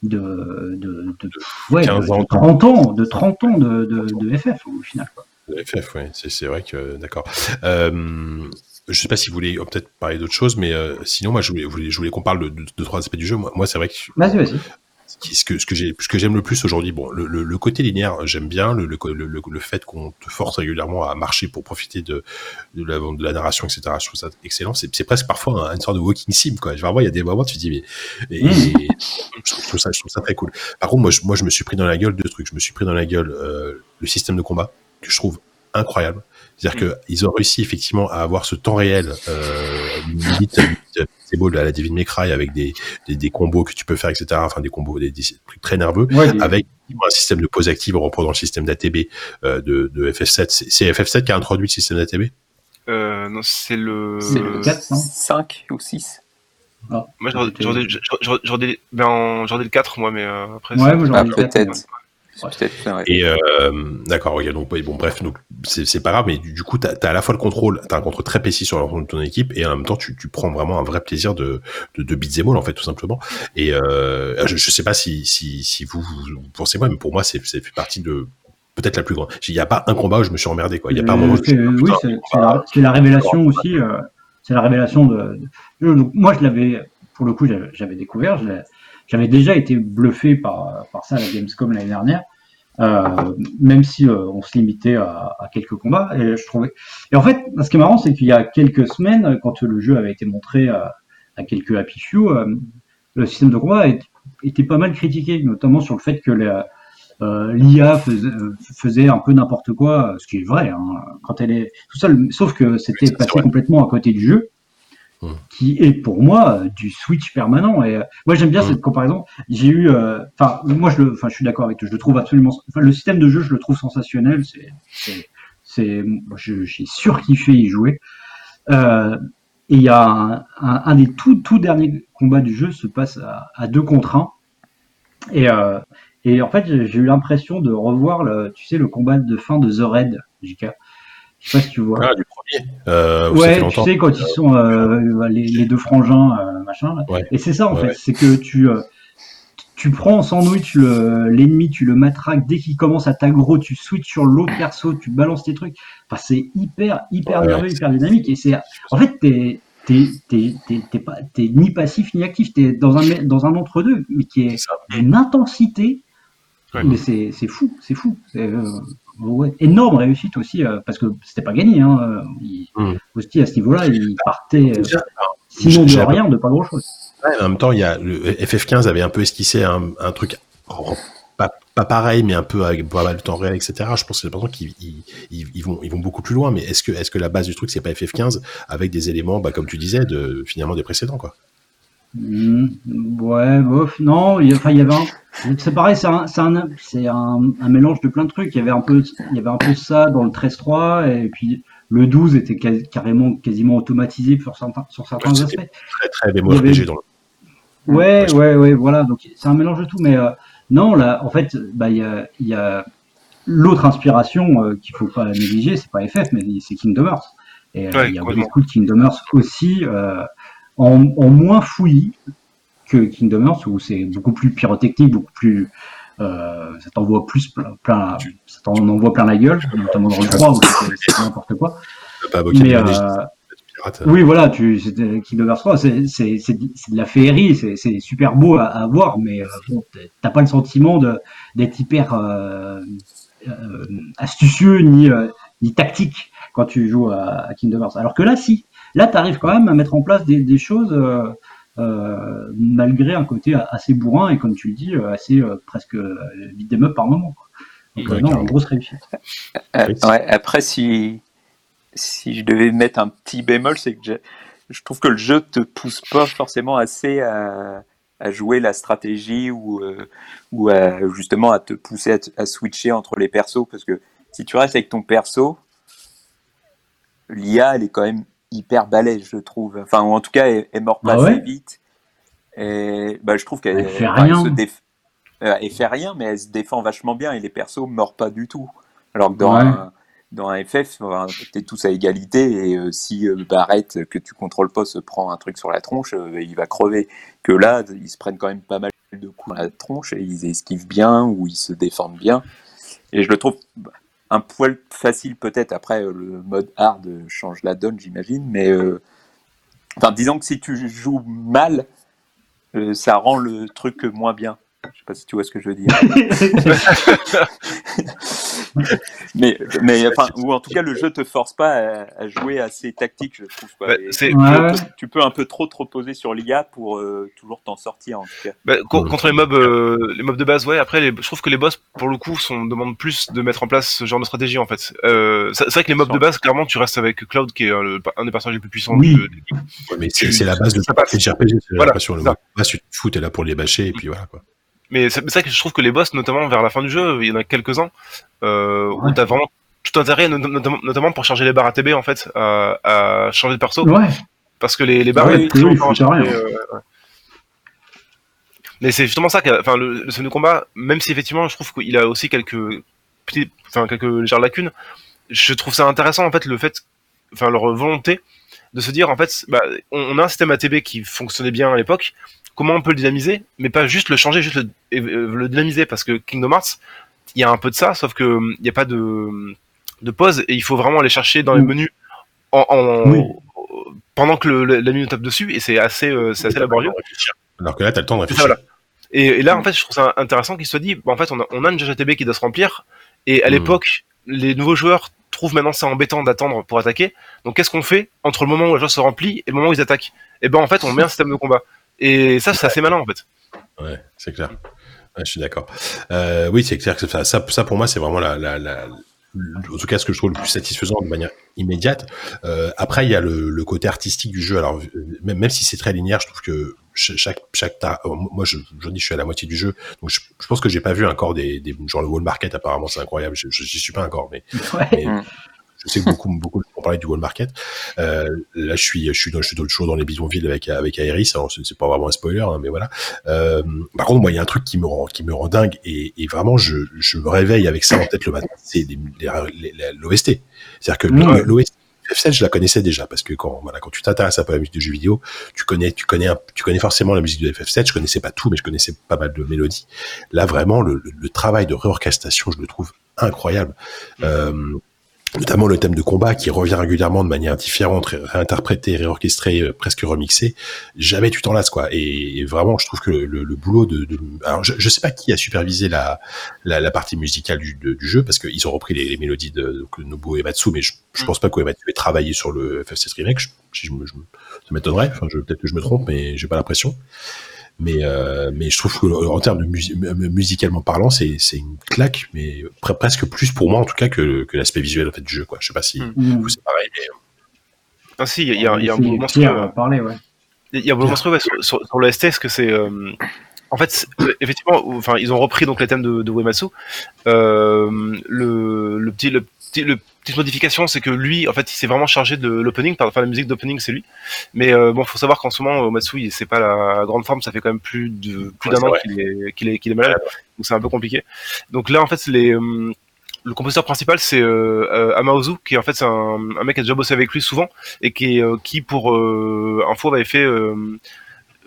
de, de, de, ouais, 15 de- ans. de 30 ans, de 30 ans de, de, de FF au final. quoi. FF, ouais, c'est vrai que d'accord. Euh, je sais pas si vous voulez euh, peut-être parler d'autre chose, mais euh, sinon moi je voulais, je voulais qu'on parle de, de, de trois aspects du jeu. Moi, moi, c'est vrai que Vas-y, vas-y. ce qui- ce que ce que j'ai ce que j'aime le plus aujourd'hui, bon, le, le, le côté linéaire, j'aime bien le, le, le, fait qu'on te force régulièrement à marcher pour profiter de de la, de la narration, etc. Je trouve ça excellent. C'est c'est presque parfois un- une sorte de walking sim, quoi. Vraiment, il y a des moments tu te dis mais et, Mm. et je, trouve ça, je trouve ça très cool. Par contre, moi, je, moi, je me suis pris dans la gueule deux trucs. Je me suis pris dans la gueule euh, le système de combat que je trouve incroyable. C'est-à-dire que ils ont réussi effectivement à avoir ce temps réel, euh, limite, limite, c'est beau à la Devil May Cry avec des, des, des combos que tu peux faire, etc. Enfin, des combos, des, des trucs très nerveux Ouais, avec un système de pause active en reprenant le système d'ATB euh, de, de FF7. C'est- C'est FF7 qui a introduit le système d'ATB Euh, non, c'est le. Le le quatre, non? 5 ou 6. Ah, Moi, ben, j'aurais le 4, moi, mais euh, après. Ouais, c'est- moi, j'aurais Ah, peut-être. Ouais. Ça. Et euh, d'accord, ok, donc bon, bref, donc c'est pas grave, mais du, du coup, t'as as à la fois le contrôle, t'as un contrôle très précis sur l'ensemble de ton équipe, et en même temps, tu, tu prends vraiment un vrai plaisir de de, de all, en fait, tout simplement. Et euh, je, je sais pas si si si vous, vous pensez moi, mais pour moi, c'est c'est fait partie de peut-être la plus grande. Il y a pas un combat où je me suis emmerdé, quoi. Il y a pas un moment. où je Euh, me suis dit, oui, c'est la, révélation aussi. euh, c'est la révélation de. de- donc, moi, je l'avais, pour le coup, j'avais découvert. je J'avais déjà été bluffé par, par ça à la Gamescom l'année dernière, euh, même si euh, on se limitait à, à quelques combats. Et je trouvais. Et en fait, ce qui est marrant, c'est qu'il y a quelques semaines, quand le jeu avait été montré à, à quelques happy few, euh, le système de combat était, pas mal critiqué, notamment sur le fait que euh, l'IA faisait, euh, faisait un peu n'importe quoi, ce qui est vrai, hein, quand elle est tout seul, sauf que c'était passé complètement à côté du jeu, Qui est pour moi euh, du switch permanent. Et euh, moi j'aime bien Mm. cette comparaison. J'ai eu, euh, enfin moi je enfin je suis d'accord avec toi, je le trouve absolument, le système de jeu je le trouve sensationnel. C'est, c'est, j'ai surkiffé y jouer. Euh, et il y a un, un, un des tout tout derniers combats du jeu se passe à, à deux contre un. Et, euh, et en fait, j'ai eu l'impression de revoir, le, tu sais, le combat de fin de The Raid, JK. Je sais pas si tu vois. Ah, du premier. Euh, ouais, tu sais, quand ils sont euh, les, les deux frangins, euh, machin. là. Ouais. Et c'est ça, en Ouais, fait. ouais. C'est que tu, tu prends en sandwich le- l'ennemi, tu le matraques. Dès qu'il commence à t'aggro, tu switches sur l'autre perso, tu balances tes trucs. Enfin, c'est hyper, hyper Ouais, nerveux, hyper dynamique. Et c'est, en fait, t'es, t'es, t'es, t'es, t'es pas, t'es ni passif ni actif. T'es dans un, dans un entre-deux, mais qui est C'est ça. d'une intensité. Ouais. Mais c'est c'est fou, c'est fou. Ouais. Énorme réussite aussi, euh, parce que c'était pas gagné. Hein. euh, Il, Mm. Aussi, à ce niveau-là, il partait, euh, sinon de rien, de pas grand-chose. Ouais, en même temps, il y a le FF15 avait un peu esquissé un, un truc oh, pas, pas pareil, mais un peu avec pas mal de temps réel, etc. Je pense que l'impression qu'ils ils, ils, ils vont ils vont beaucoup plus loin. Mais est-ce que est-ce que la base du truc c'est pas FF15 avec des éléments, bah, comme tu disais, de finalement des précédents quoi? Mm, ouais, bof, non, il y, a- enfin, il y avait un, c'est pareil, c'est un, c'est un, c'est un, un mélange de plein de trucs. Il y avait un peu, il y avait un peu ça dans le 13.3 et puis le 12 était quasi- carrément quasiment automatisé sur certains, sur certains Ouais, aspects. Très très mémoire avait- dans le. Ouais, Ouais, ouais, ouais, voilà. Donc c'est un mélange de tout, mais euh, non, là, en fait, bah, il y a, il y a l'autre inspiration euh, qu'il faut pas négliger, c'est pas FF, mais c'est Kingdom Hearts. Et euh, Ouais, il y a beaucoup de Kingdom Hearts aussi, euh, en, en moins fouillis que Kingdom Hearts, où c'est beaucoup plus pyrotechnique, beaucoup plus euh, ça t'envoie plus plein, plein ça t'en envoie plein la gueule, notamment dans le 3 où c'est- n'importe quoi. Pas Mais, euh, oui, voilà, tu, Kingdom Hearts 3, c'est, de- la féerie, c'est, super beau à, à voir, mais euh, bon, t'as pas le sentiment d'être hyper euh, euh, astucieux ni, ni tactique quand tu joues à, à Kingdom Hearts. Alors que là, si, là, t'arrives quand même à mettre en place des, des choses euh, euh, malgré un côté assez bourrin et comme tu le dis, assez euh, presque euh, beat'em up par moment. quoi. Donc, Ouais, euh, non, carrément. grosse réussite. Euh, ouais, après, si, si je devais mettre un petit bémol, c'est que je trouve que le jeu te pousse pas forcément assez à, à jouer la stratégie ou, euh, ou à, justement à te pousser à, à, switcher entre les persos parce que si tu restes avec ton perso, l'IA elle est quand même hyper balèze je trouve. Enfin ou en tout cas elle, elle pas Ah assez ouais vite. Et bah, je trouve qu'elle Elle fait rien. déf- euh, elle fait rien mais elle se défend vachement bien et les persos meurent pas du tout. Alors que dans Ouais. un dans un FF, enfin, t'es tous à égalité et euh, si euh, Barrett que tu contrôles pas se prend un truc sur la tronche, euh, il va crever. Que là, ils se prennent quand même pas mal de coups dans la tronche et ils esquivent bien ou ils se défendent bien. Et je le trouve bah, un poil facile peut-être. Après, euh, le mode hard euh, change la donne, j'imagine. Mais euh, enfin, disons que si tu joues mal, ça rend le truc moins bien. Je sais pas si tu vois ce que je veux dire. mais, mais enfin, ou en tout cas, le jeu te force pas à, à jouer assez tactique, je trouve. Quoi. Bah, tu, Ouais. peux, tu peux un peu trop te reposer sur l'IA pour euh, toujours t'en sortir, en tout cas. Bah, co- contre les mobs, euh, les mobs de base, ouais. Après, les- je trouve que les boss, pour le coup, sont, demandent plus de mettre en place ce genre de stratégie, en fait. Euh, c'est vrai que les mobs de base, clairement, tu restes avec Cloud, qui est le- un des personnages les plus puissants Oui. de de l'équipe. Ouais, mais c'est la base de. RPG, Voilà, l'impression. Le tu te fous, t'es là pour les bâcher, et puis voilà, quoi. Mais c'est vrai que je trouve que les boss, notamment vers la fin du jeu, il y en a quelques-uns, euh, où Ouais. t'as vraiment tout intérêt, not- notamment, notamment pour charger les barres ATB, en fait, à, à changer de perso. ouais. Parce que les, les barres Ouais, euh. Mais c'est justement ça, que, enfin, le, le combat, même si effectivement, je trouve qu'il a aussi quelques petits, enfin, quelques légères lacunes, je trouve ça intéressant, en fait, le fait, enfin, leur volonté de se dire, en fait, bah, on, on a un système ATB qui fonctionnait bien à l'époque, comment on peut le dynamiser, mais pas juste le changer, juste le, euh, le dynamiser, parce que Kingdom Hearts, il y a un peu de ça, sauf que hum, il n'y a pas de, de pause, et il faut vraiment aller chercher dans les menus en, en- Oui. pendant que le, le- la minute tape dessus, et c'est assez, euh, c'est assez laborieux. Alors que là, t'as le temps de réfléchir. voilà. Et, et là, en fait, je trouve ça intéressant qu'il soit dit, bah, en fait, on a, on a une ATB qui doit se remplir, et à Mhm. l'époque, les nouveaux joueurs trouvent maintenant ça embêtant d'attendre pour attaquer. Donc, qu'est-ce qu'on fait entre le moment où la jauge se remplit et le moment où ils attaquent? Et ben, en fait, on met un système de combat. Et ça, c'est assez malin, en fait. Ouais, c'est clair. Ouais, je suis d'accord. Euh, oui, c'est clair que ça, ça, ça, pour moi, c'est vraiment la, la, la, en tout cas, ce que je trouve le plus satisfaisant de manière immédiate. Euh, après, il y a le, le côté artistique du jeu. Alors, euh, même, même si c'est très linéaire, je trouve que ch- chaque, chaque, ta- moi, je, je dis, je suis à la moitié du jeu, donc je, je pense que j'ai pas vu encore des, des genre le wall market. Apparemment, c'est incroyable. Je, je- j'y suis pas encore, mais Ouais. mais Mm. Je sais que beaucoup, beaucoup ont parlé du wall market. Euh, là, je suis, je suis, dans, je suis toujours dans les bidonvilles avec avec Aeris. C'est pas vraiment un spoiler, hein, mais voilà. Euh, par contre, moi, il y a un truc qui me rend, qui me rend dingue et, et vraiment, je, je me réveille avec ça en tête le matin. C'est l'OST. C'est-à-dire que Ouais. l'OST F7, je la connaissais déjà parce que quand voilà, quand tu t'intéresses un peu à la musique de jeux vidéo, tu connais, tu connais, un- tu connais forcément la musique de FF7. Je connaissais pas tout, mais je connaissais pas mal de mélodies. Là, vraiment, le, le- le travail de réorchestration, je le trouve incroyable. Euh, notamment le thème de combat qui revient régulièrement de manière différente, ré- réinterprété, réorchestré, euh, presque remixé. Jamais tu t'en lasses quoi. Et, et vraiment, je trouve que le, le- le boulot de, de- alors je, je sais pas qui a supervisé la la, la partie musicale du, de- du jeu parce qu'ils ont repris les, les mélodies de, de Nobuo Ematsu, mais je, je pense pas qu'Uematsu ait travaillé sur le FF7 remake. Je, je, ça m'étonnerait. Enfin, peut-être que je me trompe, mais j'ai pas l'impression. Mais, euh, mais je trouve que en termes de musicalement parlant, c'est c'est une claque, mais pre- presque plus pour moi en tout cas que, que l'aspect visuel en fait du jeu. Quoi. Je sais pas si Mm. Mm. vous c'est pareil. Mais... Ah, si, il y a, il y a- il y a un ouais. Il y a un boulot monstrueux ouais, sur, sur, sur le ST, que c'est. euh, en fait, euh, effectivement, enfin, ils ont repris donc les thèmes de, de Uematsu. Euh, le, le petit, le petit, le petite modification, c'est que lui, en fait, il s'est vraiment chargé de l'opening. Enfin, la musique d'opening, c'est lui. Mais euh, bon, faut savoir qu'en ce moment, Uematsu, il- c'est pas la grande forme. Ça fait quand même plus de plus Ouais, d'un an qu'il est, qu'il est, qu'il est malade. Donc c'est un peu compliqué. Donc là, en fait, les euh, le compositeur principal, c'est euh, euh, Amaozu, qui en fait c'est un, un mec qui a déjà bossé avec lui souvent et qui, euh, qui pour euh, info avait fait, euh,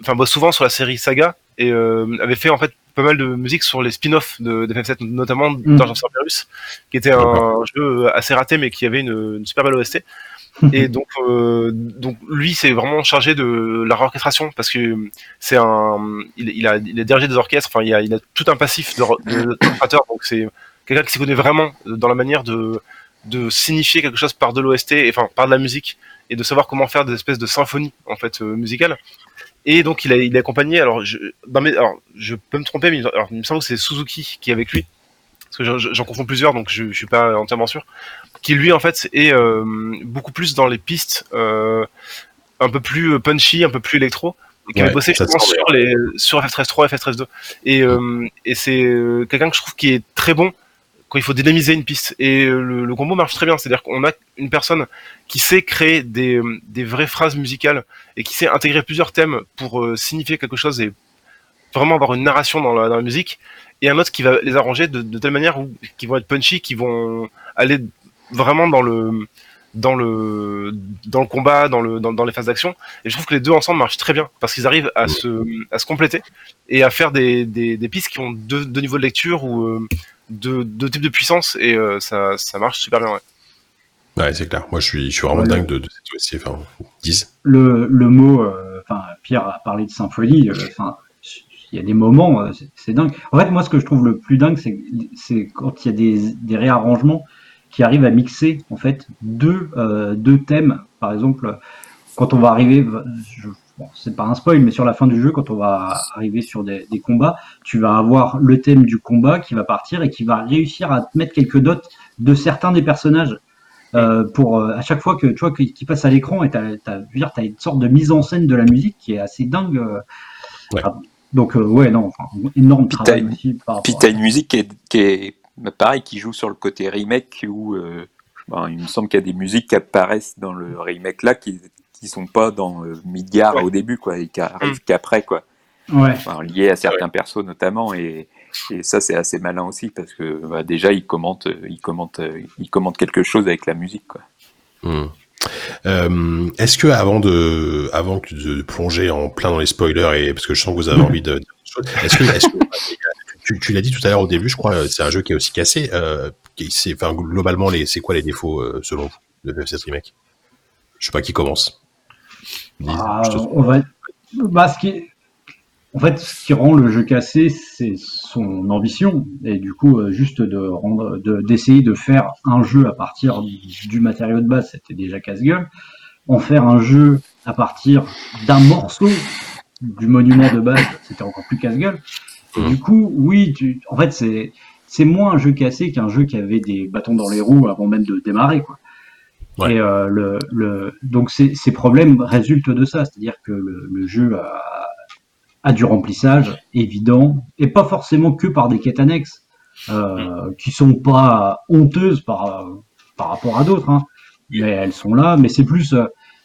enfin bosse souvent sur la série Saga et euh, avait fait en fait pas mal de musique sur les spin-offs de, de FF7, notamment Mm. Dark of Cerberus, qui était un jeu assez raté mais qui avait une, une super belle OST. Et donc, euh, donc lui, c'est vraiment chargé de la réorchestration parce que c'est un, il, il a, il a dirigé des orchestres. Enfin, il a, il a tout un passif d'orchestrateur, donc c'est quelqu'un qui s'y connaît vraiment dans la manière de, de signifier quelque chose par de l'OST, enfin par de la musique, et de savoir comment faire des espèces de symphonies en fait euh, musicales. Et donc il a, il a accompagné. Alors, je, dans mes, alors, je peux me tromper, mais alors, il me semble que c'est Suzuki qui est avec lui, parce que j'en- confonds plusieurs, donc je, je suis pas entièrement sûr. Qui lui en fait est euh, beaucoup plus dans les pistes. Euh, un peu plus euh, punchy, un peu plus électro, et qui Ouais, avait bossé te semble sur les sur FF13 et FF13 Et euh, et c'est euh, quelqu'un que je trouve qui est très bon quand il faut dynamiser une piste. Et euh, le, le combo marche très bien, c'est-à-dire qu'on a une personne qui sait créer des euh, des vraies phrases musicales et qui sait intégrer plusieurs thèmes pour euh, signifier quelque chose et vraiment avoir une narration dans la, dans la musique, et un autre qui va les arranger de, de telle manière où qui vont être punchy, qui vont aller vraiment dans le dans le dans le combat, dans le dans, dans les phases d'action. Et je trouve que les deux ensemble marchent très bien parce qu'ils arrivent à se à se compléter et à faire des des, des pistes qui ont deux, deux niveaux de lecture ou euh, deux, deux types de puissance et euh, ça ça marche super bien. Ouais. Ouais, c'est clair. Moi, je suis, je suis vraiment Ouais. dingue de, de cette OST. Enfin, 10. le, le mot, euh, enfin Pierre a parlé de symphonie, euh, enfin il y a des moments, euh, c'est- dingue. En fait, moi ce que je trouve le plus dingue, c'est c'est quand il y a des, des réarrangements qui arrivent à mixer en fait deux, euh, deux thèmes. Par exemple, quand on va arriver, je, bon, c'est pas un spoil, mais sur la fin du jeu, quand on va arriver sur des, des combats, tu vas avoir le thème du combat qui va partir et qui va réussir à te mettre quelques notes de certains des personnages. Euh, pour euh, à chaque fois que tu vois qui passe à l'écran et t'as dire, t'as une sorte de mise en scène de la musique qui est assez dingue euh. Ouais. Ah, donc euh, ouais non enfin, énorme Puis travail aussi par Puis t'as une musique qui est, qui est pareil, qui joue sur le côté remake où il me semble qu'il y a des musiques qui apparaissent dans le remake là qui qui sont pas dans euh, Midgar Ouais. au début quoi et qui arrivent qu'après quoi, ouais enfin, liées à certains persos notamment et, et ça c'est assez malin aussi parce que bah, déjà ils commentent euh, ils commentent euh, ils commentent quelque chose avec la musique quoi. Hmm. Euh, Est-ce que avant de, avant de plonger en plein dans les spoilers et parce que je sens que vous avez envie de, de est-ce que, tu, tu l'as dit tout à l'heure au début, je crois, c'est un jeu qui est aussi cassé. Euh, enfin, globalement, les, c'est quoi les défauts selon vous de FF7 remake? Je sais pas qui commence. Ah, te- on va bah, ce qui est- en fait ce qui rend le jeu cassé c'est son ambition. Et du coup euh, juste de rendre de d'essayer de faire un jeu à partir du matériau de base c'était déjà casse-gueule. En faire un jeu à partir d'un morceau du monument de base c'était encore plus casse-gueule. Et du coup oui tu, en fait c'est c'est moins un jeu cassé qu'un jeu qui avait des bâtons dans les roues avant même de démarrer quoi Ouais. et euh, le, le, donc ces, ces problèmes résultent de ça, c'est-à-dire que le, le jeu a, a du remplissage évident, et pas forcément que par des quêtes annexes, euh, qui sont pas honteuses par, par rapport à d'autres, hein, mais elles sont là, mais c'est plus,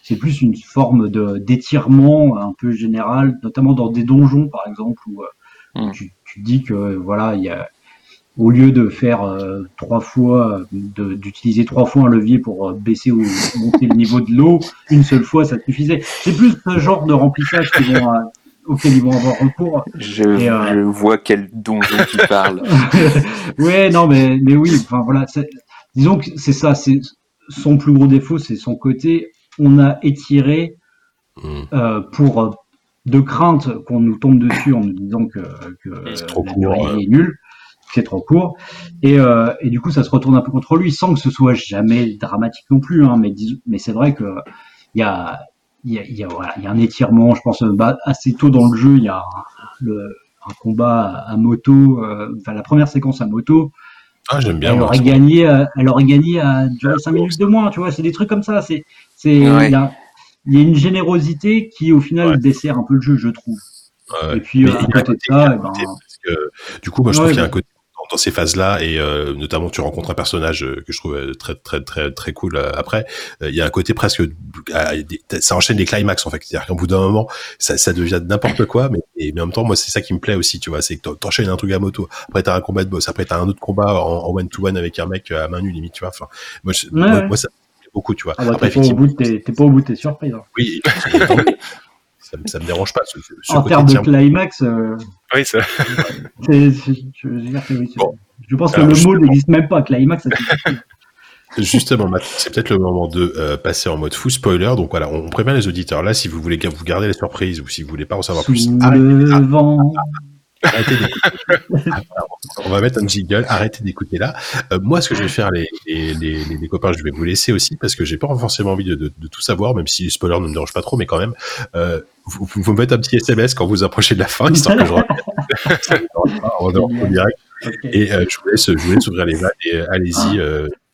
c'est plus une forme de d'étirement un peu général, notamment dans des donjons par exemple, où, euh, où Mm. tu, tu dis que voilà, il y a au lieu de faire euh, trois fois, de- d'utiliser trois fois un levier pour euh, baisser ou monter le niveau de l'eau, une seule fois ça suffisait. C'est plus ce genre de remplissage qu'ils vont, euh, auquel ils vont avoir recours. Je, Et, euh, je vois quel donjon tu parles. ouais, non, mais, mais oui, enfin voilà, c'est- disons que c'est ça, c'est son plus gros défaut, c'est son côté. On a étiré Hmm. euh, pour de crainte qu'on nous tombe dessus en nous disant que, que C'est trop la court, durée ouais. est nulle, c'est trop court, et, euh, et du coup ça se retourne un peu contre lui, sans que ce soit jamais dramatique non plus, hein, mais, dis- mais c'est vrai que il y a, il y, a, y, a, voilà, il y a un étirement, je pense, bah, assez tôt dans le jeu, il y a un, le, un combat à moto, euh, enfin la première séquence à moto, Ah, j'aime bien. elle moi, aurait ça. gagné, à- elle aurait gagné à durer 5 minutes de moins, tu vois, c'est des trucs comme ça, c'est, c'est, Ouais. il y a, il y a une générosité qui au final Ouais. dessert un peu le jeu, je trouve. Ouais. Et puis euh, a à côté de ça, eh ben, parce que, du coup, moi, je Ouais, trouve qu'il y a un côté dans, ces phases-là, et euh, notamment, tu rencontres un personnage euh, que je trouve euh, très, très, très, très cool après. Il y a un côté presque, ça enchaîne des climax en fait. C'est-à-dire qu'au bout d'un moment, ça, ça devient n'importe quoi, mais, et, mais en même temps, moi, c'est ça qui me plaît aussi, tu vois, c'est que t'en- t'enchaînes un truc à moto, après t'as un combat de boss, après t'as un autre combat en en one-to-one avec un mec à main nue limite, tu vois. Enfin, moi, je- Ouais, moi, ouais. moi, ça beaucoup, tu vois. ah bah, après, de tes, t'es pas au bout de tes surprises. hein. oui, ça, me- ça me dérange pas. Ce, ce- ce en termes de climax, euh, Oui, c'est, c'est- je, veux dire que oui, c'est- Bon. je pense que Alors, le mot n'existe même pas. Climax, ça. Justement, c'est peut-être le moment de euh, passer en mode full spoiler. Donc voilà, on, prévient les auditeurs là, si vous voulez vous garder la surprise ou si vous voulez pas en savoir Sous plus, arrêtez, le vent. arrêtez d'écouter. Ah, on va mettre un jingle, arrêtez d'écouter là. Euh, moi, ce que je vais faire, les, les, les, les- les copains, je vais vous laisser aussi parce que j'ai pas forcément envie de, de, de tout savoir, même si les spoilers ne me dérangent pas trop, mais quand même, euh, vous, vous vous me faites un petit SMS quand vous approchez de la fin, histoire que je on en direct. Et euh, je vous laisse, je vous laisse ouvrir les vannes et allez-y,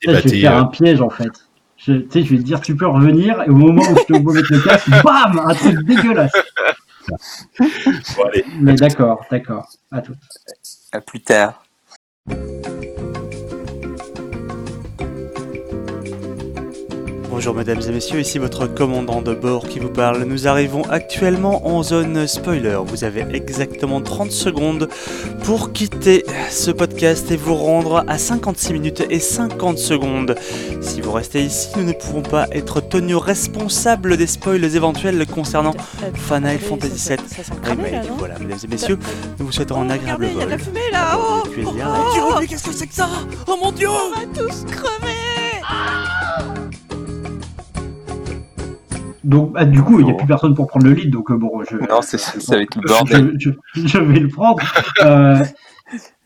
Ça, je vais faire un piège en fait. Je, je vais te dire, tu peux revenir, et au moment où je te mettre le casque, bam, un truc dégueulasse. Bon, allez. Mais d'accord, d'accord. À tout. À plus tard. Bonjour mesdames et messieurs, ici votre commandant de bord qui vous parle. Nous arrivons actuellement en zone spoiler. Vous avez exactement 30 secondes pour quitter ce podcast et vous rendre à 56 minutes et 50 secondes. Si vous restez ici, nous ne pouvons pas être tenus responsables des spoils éventuels concernant Final Fantasy VII Remake. Voilà, mesdames et messieurs, nous vous souhaitons un agréable Regardez, il y a de la vol. fumée là oh Tu es bien, Oh, là. Dieu, mais qu'est-ce que c'est que ça? Oh mon Dieu On va tous crever Donc, ah, du coup, il n'y a plus personne pour prendre le lead, donc euh, bon, je, Non, c'est ça, ça va être le bordel. je, je- je vais le prendre. Euh,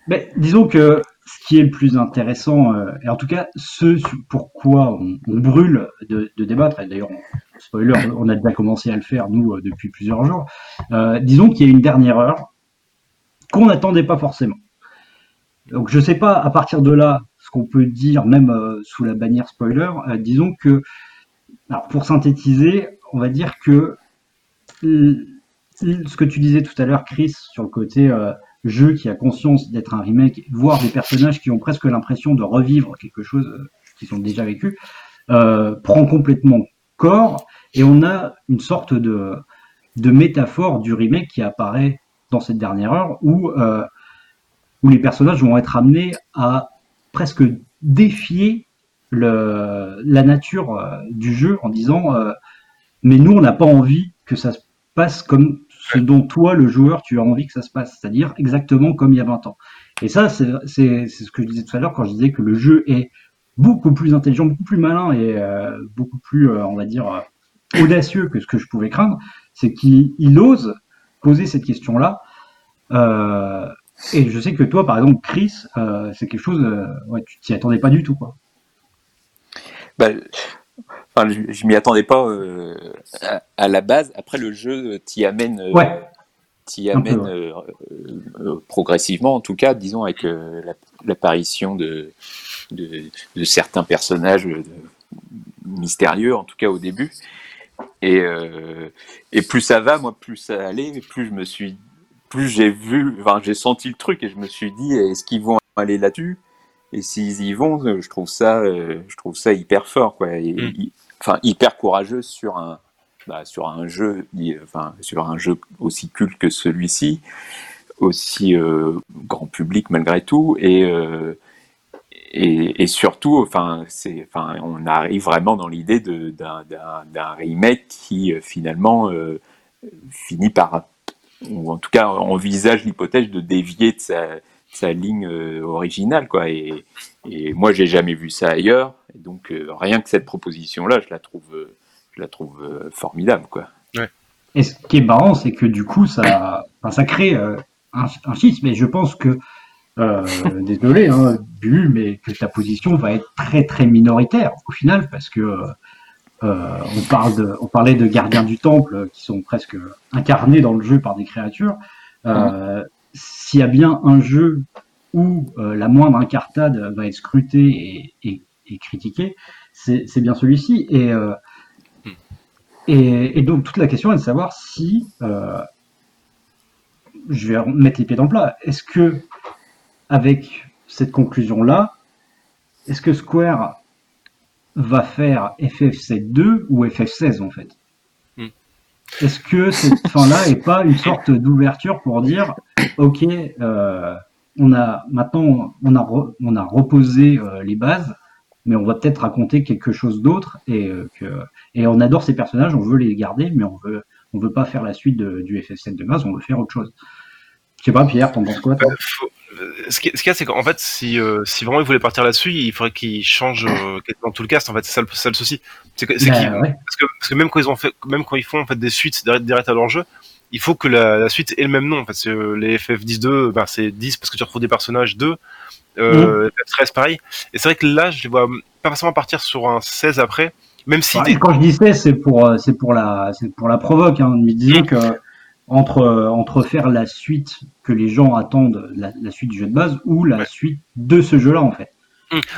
mais disons que ce qui est le plus intéressant, euh, et en tout cas, ce pourquoi on, on brûle de, de débattre, et d'ailleurs, on- spoiler, on a déjà commencé à le faire, nous, depuis plusieurs jours, euh, disons qu'il y a une dernière heure qu'on n'attendait pas forcément. Donc, je sais pas, à partir de là, ce qu'on peut dire, même sous la bannière spoiler, disons que, alors, pour synthétiser, on va dire que l- ce que tu disais tout à l'heure, Chris, sur le côté euh, jeu qui a conscience d'être un remake, voire des personnages qui ont presque l'impression de revivre quelque chose euh, qu'ils ont déjà vécu, euh, prend complètement corps et on a une sorte de, métaphore du remake qui apparaît dans cette dernière heure où, euh, où les personnages vont être amenés à presque défier le, la nature euh, du jeu en disant euh, mais nous on n'a pas envie que ça se passe comme ce dont toi le joueur tu as envie que ça se passe c'est-à-dire exactement comme il y a 20 ans. Et ça c'est ce que je disais tout à l'heure quand je disais que le jeu est beaucoup plus intelligent beaucoup plus malin et euh, beaucoup plus euh, on va dire audacieux que ce que je pouvais craindre c'est qu'il il ose poser cette question là euh, et je sais que toi par exemple Chris euh, c'est quelque chose euh, ouais, tu t'y attendais pas du tout quoi Bah, enfin, je, je m'y attendais pas euh, à, à la base. Après, le jeu t'y amène, euh, ouais t'y amène euh, progressivement, en tout cas, disons, avec la- l'apparition de, de, de certains personnages mystérieux, en tout cas au début. Et, et plus ça va, moi, plus ça allait, plus je me suis, plus j'ai vu, enfin, j'ai senti le truc et je me suis dit, est-ce qu'ils vont aller là-dessus? Et s'ils y vont, euh, je trouve ça, euh, je trouve ça hyper fort, quoi. Et- Mm. y- enfin, hyper courageux sur un, bah, sur un jeu, y- enfin, sur un jeu aussi culte que celui-ci, aussi euh, grand public malgré tout, et euh, et, et surtout, enfin, c'est, enfin, on arrive vraiment dans l'idée d'un, remake qui finalement euh, finit par, ou en tout cas envisage l'hypothèse de dévier de sa, sa ligne euh, originale, quoi. Et, et moi, j'ai jamais vu ça ailleurs, et donc euh, rien que cette proposition-là, je la trouve, euh, je la trouve euh, formidable, quoi. Et ce qui est marrant, c'est que du coup, ça, enfin, ça crée euh, un, un schisme. Et je pense que, euh, désolé, hein, Bu, mais que ta position va être très très minoritaire au final, parce que euh, on, parle de, on parlait de gardiens du temple qui sont presque incarnés dans le jeu par des créatures. Euh, S'il y a bien un jeu où euh, la moindre incartade va être scrutée et, et, et critiquée, c'est bien celui-ci. Et euh, et, et donc toute la question est de savoir si, euh, je vais mettre les pieds dans le plat, est-ce que avec cette conclusion-là, est-ce que Square va faire FF7-2 ou FF16 en fait? Hmm. Est-ce que cette fin-là est pas une sorte d'ouverture pour dire, ok, euh, on a maintenant on a on a reposé euh, les bases, mais on va peut-être raconter quelque chose d'autre et euh, et on adore ces personnages, on veut les garder, mais on veut on veut pas faire la suite du FF7 de base, on veut faire autre chose. Je sais pas, Pierre, t'en penses quoi euh, Ce qui- ce qu'il y a, c'est qu'en fait, si, euh, si vraiment ils voulaient partir là-dessus, il faudrait qu'ils changent euh, quasiment tout le cast. En fait, c'est ça, le- c'est ça le souci. C'est que, c'est Ben, qu'ils- ouais. parce que, parce que même quand ils ont fait, même quand ils font en fait des suites direct, direct à leur jeu, il faut que la, la suite ait le même nom. En fait, C'est, euh, les FF10-2, ben, c'est 10 parce que tu retrouves des personnages 2. Euh, FF13 pareil. Et c'est vrai que là, je les vois pas forcément partir sur un 16 après, même si Ouais, quand je dis c'est, c'est pour, euh, c'est pour la, c'est pour la provoque. Hein. Disons que entre, euh, entre faire la suite que les gens attendent, la, la suite du jeu de base, ou la Ouais. suite de ce jeu-là, en fait.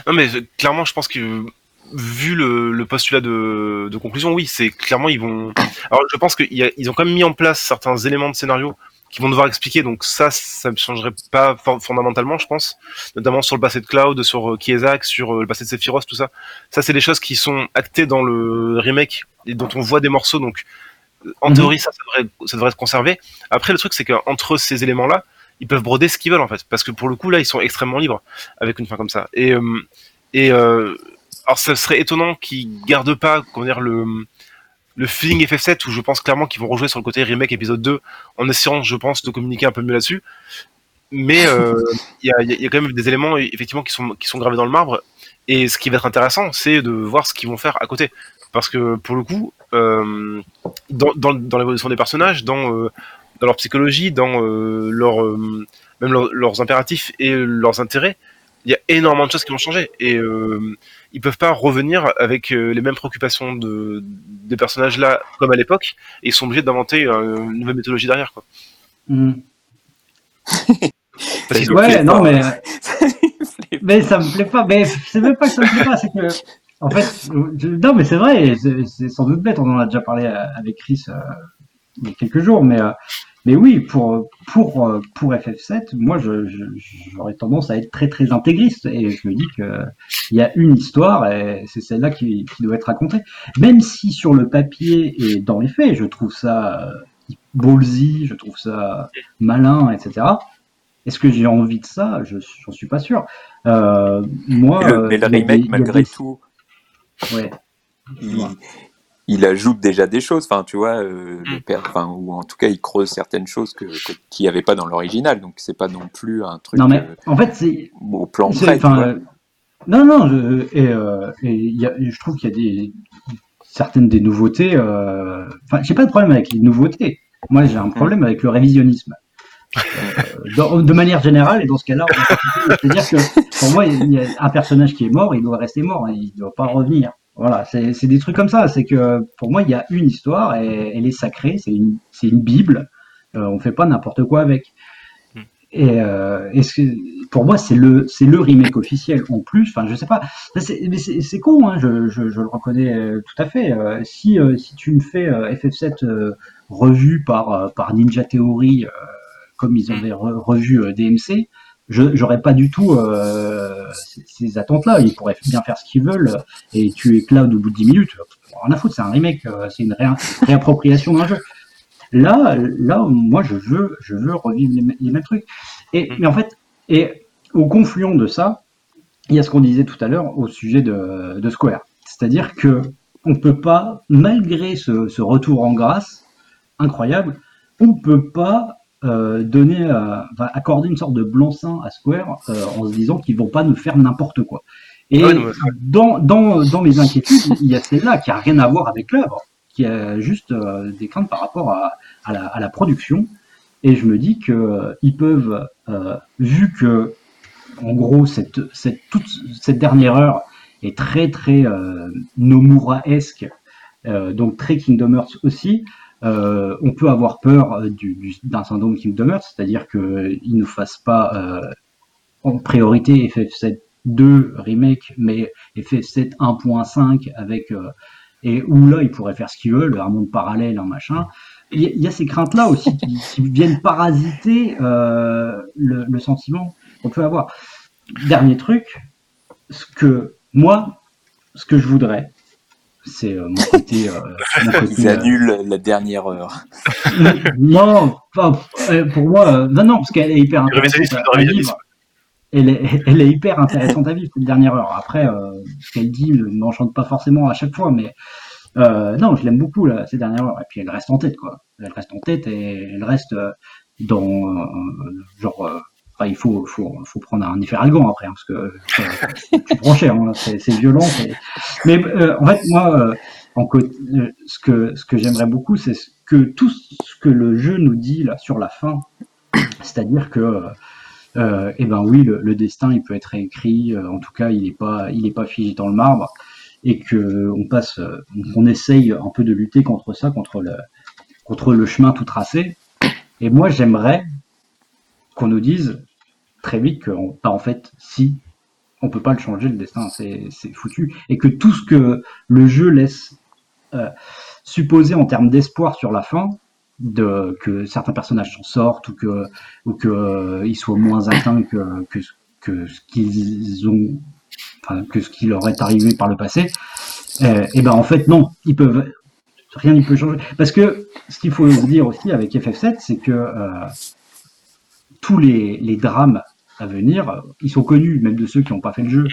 Non mais euh, clairement, je pense que vu le, le postulat de, de conclusion, oui, c'est clairement ils vont. Alors je pense qu'ils ont quand même mis en place certains éléments de scénario qui vont devoir expliquer. Donc ça, ça ne changerait pas fondamentalement, je pense, notamment sur le passé de Cloud, sur euh, Kiesak, sur le passé de Sephiroth, tout ça. Ça, c'est des choses qui sont actées dans le remake et dont on voit des morceaux. Donc en mhm. théorie, ça, ça devrait, ça devrait être conservé. Après, le truc, c'est qu'entre ces éléments-là, ils peuvent broder ce qu'ils veulent en fait, parce que pour le coup, là, ils sont extrêmement libres avec une fin comme ça. Et euh, et alors ça serait étonnant qu'ils gardent pas comment dire le le feeling FF7 où je pense clairement qu'ils vont rejouer sur le côté remake épisode 2 en essayant je pense de communiquer un peu mieux là-dessus mais euh, il y, a, y, a, quand même des éléments effectivement qui sont qui sont gravés dans le marbre et ce qui va être intéressant c'est de voir ce qu'ils vont faire à côté parce que pour le coup euh, dans, dans, dans l'évolution des personnages dans euh, dans leur psychologie dans euh, leur même leurs impératifs et leurs intérêts il y a énormément de choses qui vont changer et euh, ils peuvent pas revenir avec euh, les mêmes préoccupations de des personnages là comme à l'époque et ils sont obligés d'inventer euh, une nouvelle méthodologie derrière quoi. Mm. ouais, non mais mais ça me plaît pas. Mais c'est même pas que ça me plaît pas, c'est que en fait, non mais c'est vrai, c'est sans doute bête. On en a déjà parlé avec Chris il y a quelques jours, mais mais oui, pour, pour, pour FF7, moi, j'aurais tendance à être très, très intégriste. Et je me dis qu'il y a une histoire et c'est celle-là qui, qui, doit être racontée. Même si sur le papier et dans les faits, je trouve ça euh, ballsy, je trouve ça malin, etc. Est-ce que j'ai envie de ça? Je n'en suis pas sûr. Euh, moi, mais le, remake, malgré tout, ouais il ajoute déjà des choses, enfin tu vois, euh, le mm. père, enfin ou en tout cas il creuse certaines choses que qu'il n'y avait pas dans l'original, donc c'est pas non plus un truc. Non mais euh, en fait c'est au plan près. Euh, non non, je, et, euh, et y a, je trouve qu'il y a des certaines des nouveautés. Enfin j'ai pas de problème avec les nouveautés. Moi j'ai un mm. problème avec le révisionnisme. De manière générale, et dans ce cas-là, c'est-à-dire que pour moi, il y a un personnage qui est mort, il doit rester mort, il ne doit pas revenir. Voilà, c'est des trucs comme ça. C'est que pour moi, il y a une histoire et elle est sacrée. C'est une, une Bible. Euh, on fait pas n'importe quoi avec. Hmm. Et, euh, que, pour moi, c'est le, le remake officiel en plus. Enfin, je sais pas. C'est con, hein, je, je, je, le reconnais euh, tout à fait. Euh, si, euh, si tu me fais FF7 revu par, par Ninja Theory, comme ils avaient revu DMC, je j'aurais pas du tout euh, ces, attentes-là. Ils pourraient bien faire ce qu'ils veulent et tuer Cloud au bout de 10 minutes. Rien à foutre, c'est un remake, euh, c'est une réappropriation d'un jeu. Là, là, moi, je veux, je veux revivre les, mêmes trucs. Et mais en fait, et au confluent de ça, il y a ce qu'on disait tout à l'heure au sujet de, Square, c'est-à-dire que on peut pas, malgré ce, retour en grâce incroyable, on peut pas euh, donner, euh, accorder une sorte de blanc-seing à Square euh, en se disant qu'ils vont pas nous faire n'importe quoi. Et dans, dans, dans mes inquiétudes, il y a celle-là qui a rien à voir avec l'œuvre, qui a juste des craintes par rapport à, à, la, à, la, production. Et je me dis que ils peuvent, vu que en gros cette, cette, toute cette dernière heure est très très Nomura-esque, donc très Kingdom Hearts aussi, euh, on peut avoir peur euh, d'un syndrome Kingdom Hearts, c'est-à-dire qu'il ne nous fasse pas euh, en priorité FF7 2 remake, mais FF7 1.5 avec et où là ils pourraient faire ce qu'ils veulent, un monde parallèle, un machin. Il y, a ces craintes-là aussi qui, viennent parasiter le, sentiment qu'on peut avoir. Dernier truc, ce que moi, ce que je voudrais, c'est euh, mon côté. Euh, Ils euh, annulent la dernière heure. non, pour moi, non, non, parce qu'elle est hyper intéressante à, vivre. Elle est, elle est, hyper intéressante à vivre cette dernière heure. Après, ce qu'elle dit ne m'enchante pas forcément à chaque fois, mais non, je l'aime beaucoup là, ces dernières heures. Et puis elle reste en tête, quoi. Elle reste en tête et elle reste dans genre il faut, faut, faut, prendre un effet algan après, hein, parce que tu prends cher, hein, c'est violent. Mais euh, en fait, moi, euh, en euh, ce que, ce que j'aimerais beaucoup, c'est que tout ce que le jeu nous dit là sur la fin, c'est-à-dire que, euh, eh ben oui, le, destin, il peut être réécrit. en tout cas, il n'est pas, il est pas figé dans le marbre, et que on passe, on essaye un peu de lutter contre ça, contre le, contre le chemin tout tracé. Et moi, j'aimerais qu'on nous dise très vite que, bah, en fait, si, on peut pas le changer le destin, c'est foutu, et que tout ce que le jeu laisse euh, supposer en termes d'espoir sur la fin, de que certains personnages s'en sortent ou que ou que euh, soient moins atteints que ce qu'ils ont que ce qui leur est arrivé par le passé euh, et ben en fait non rien ne peut changer. Parce que ce qu'il faut dire aussi avec FF7 c'est que tous les drames à venir ils sont connus même de ceux qui n'ont pas fait le jeu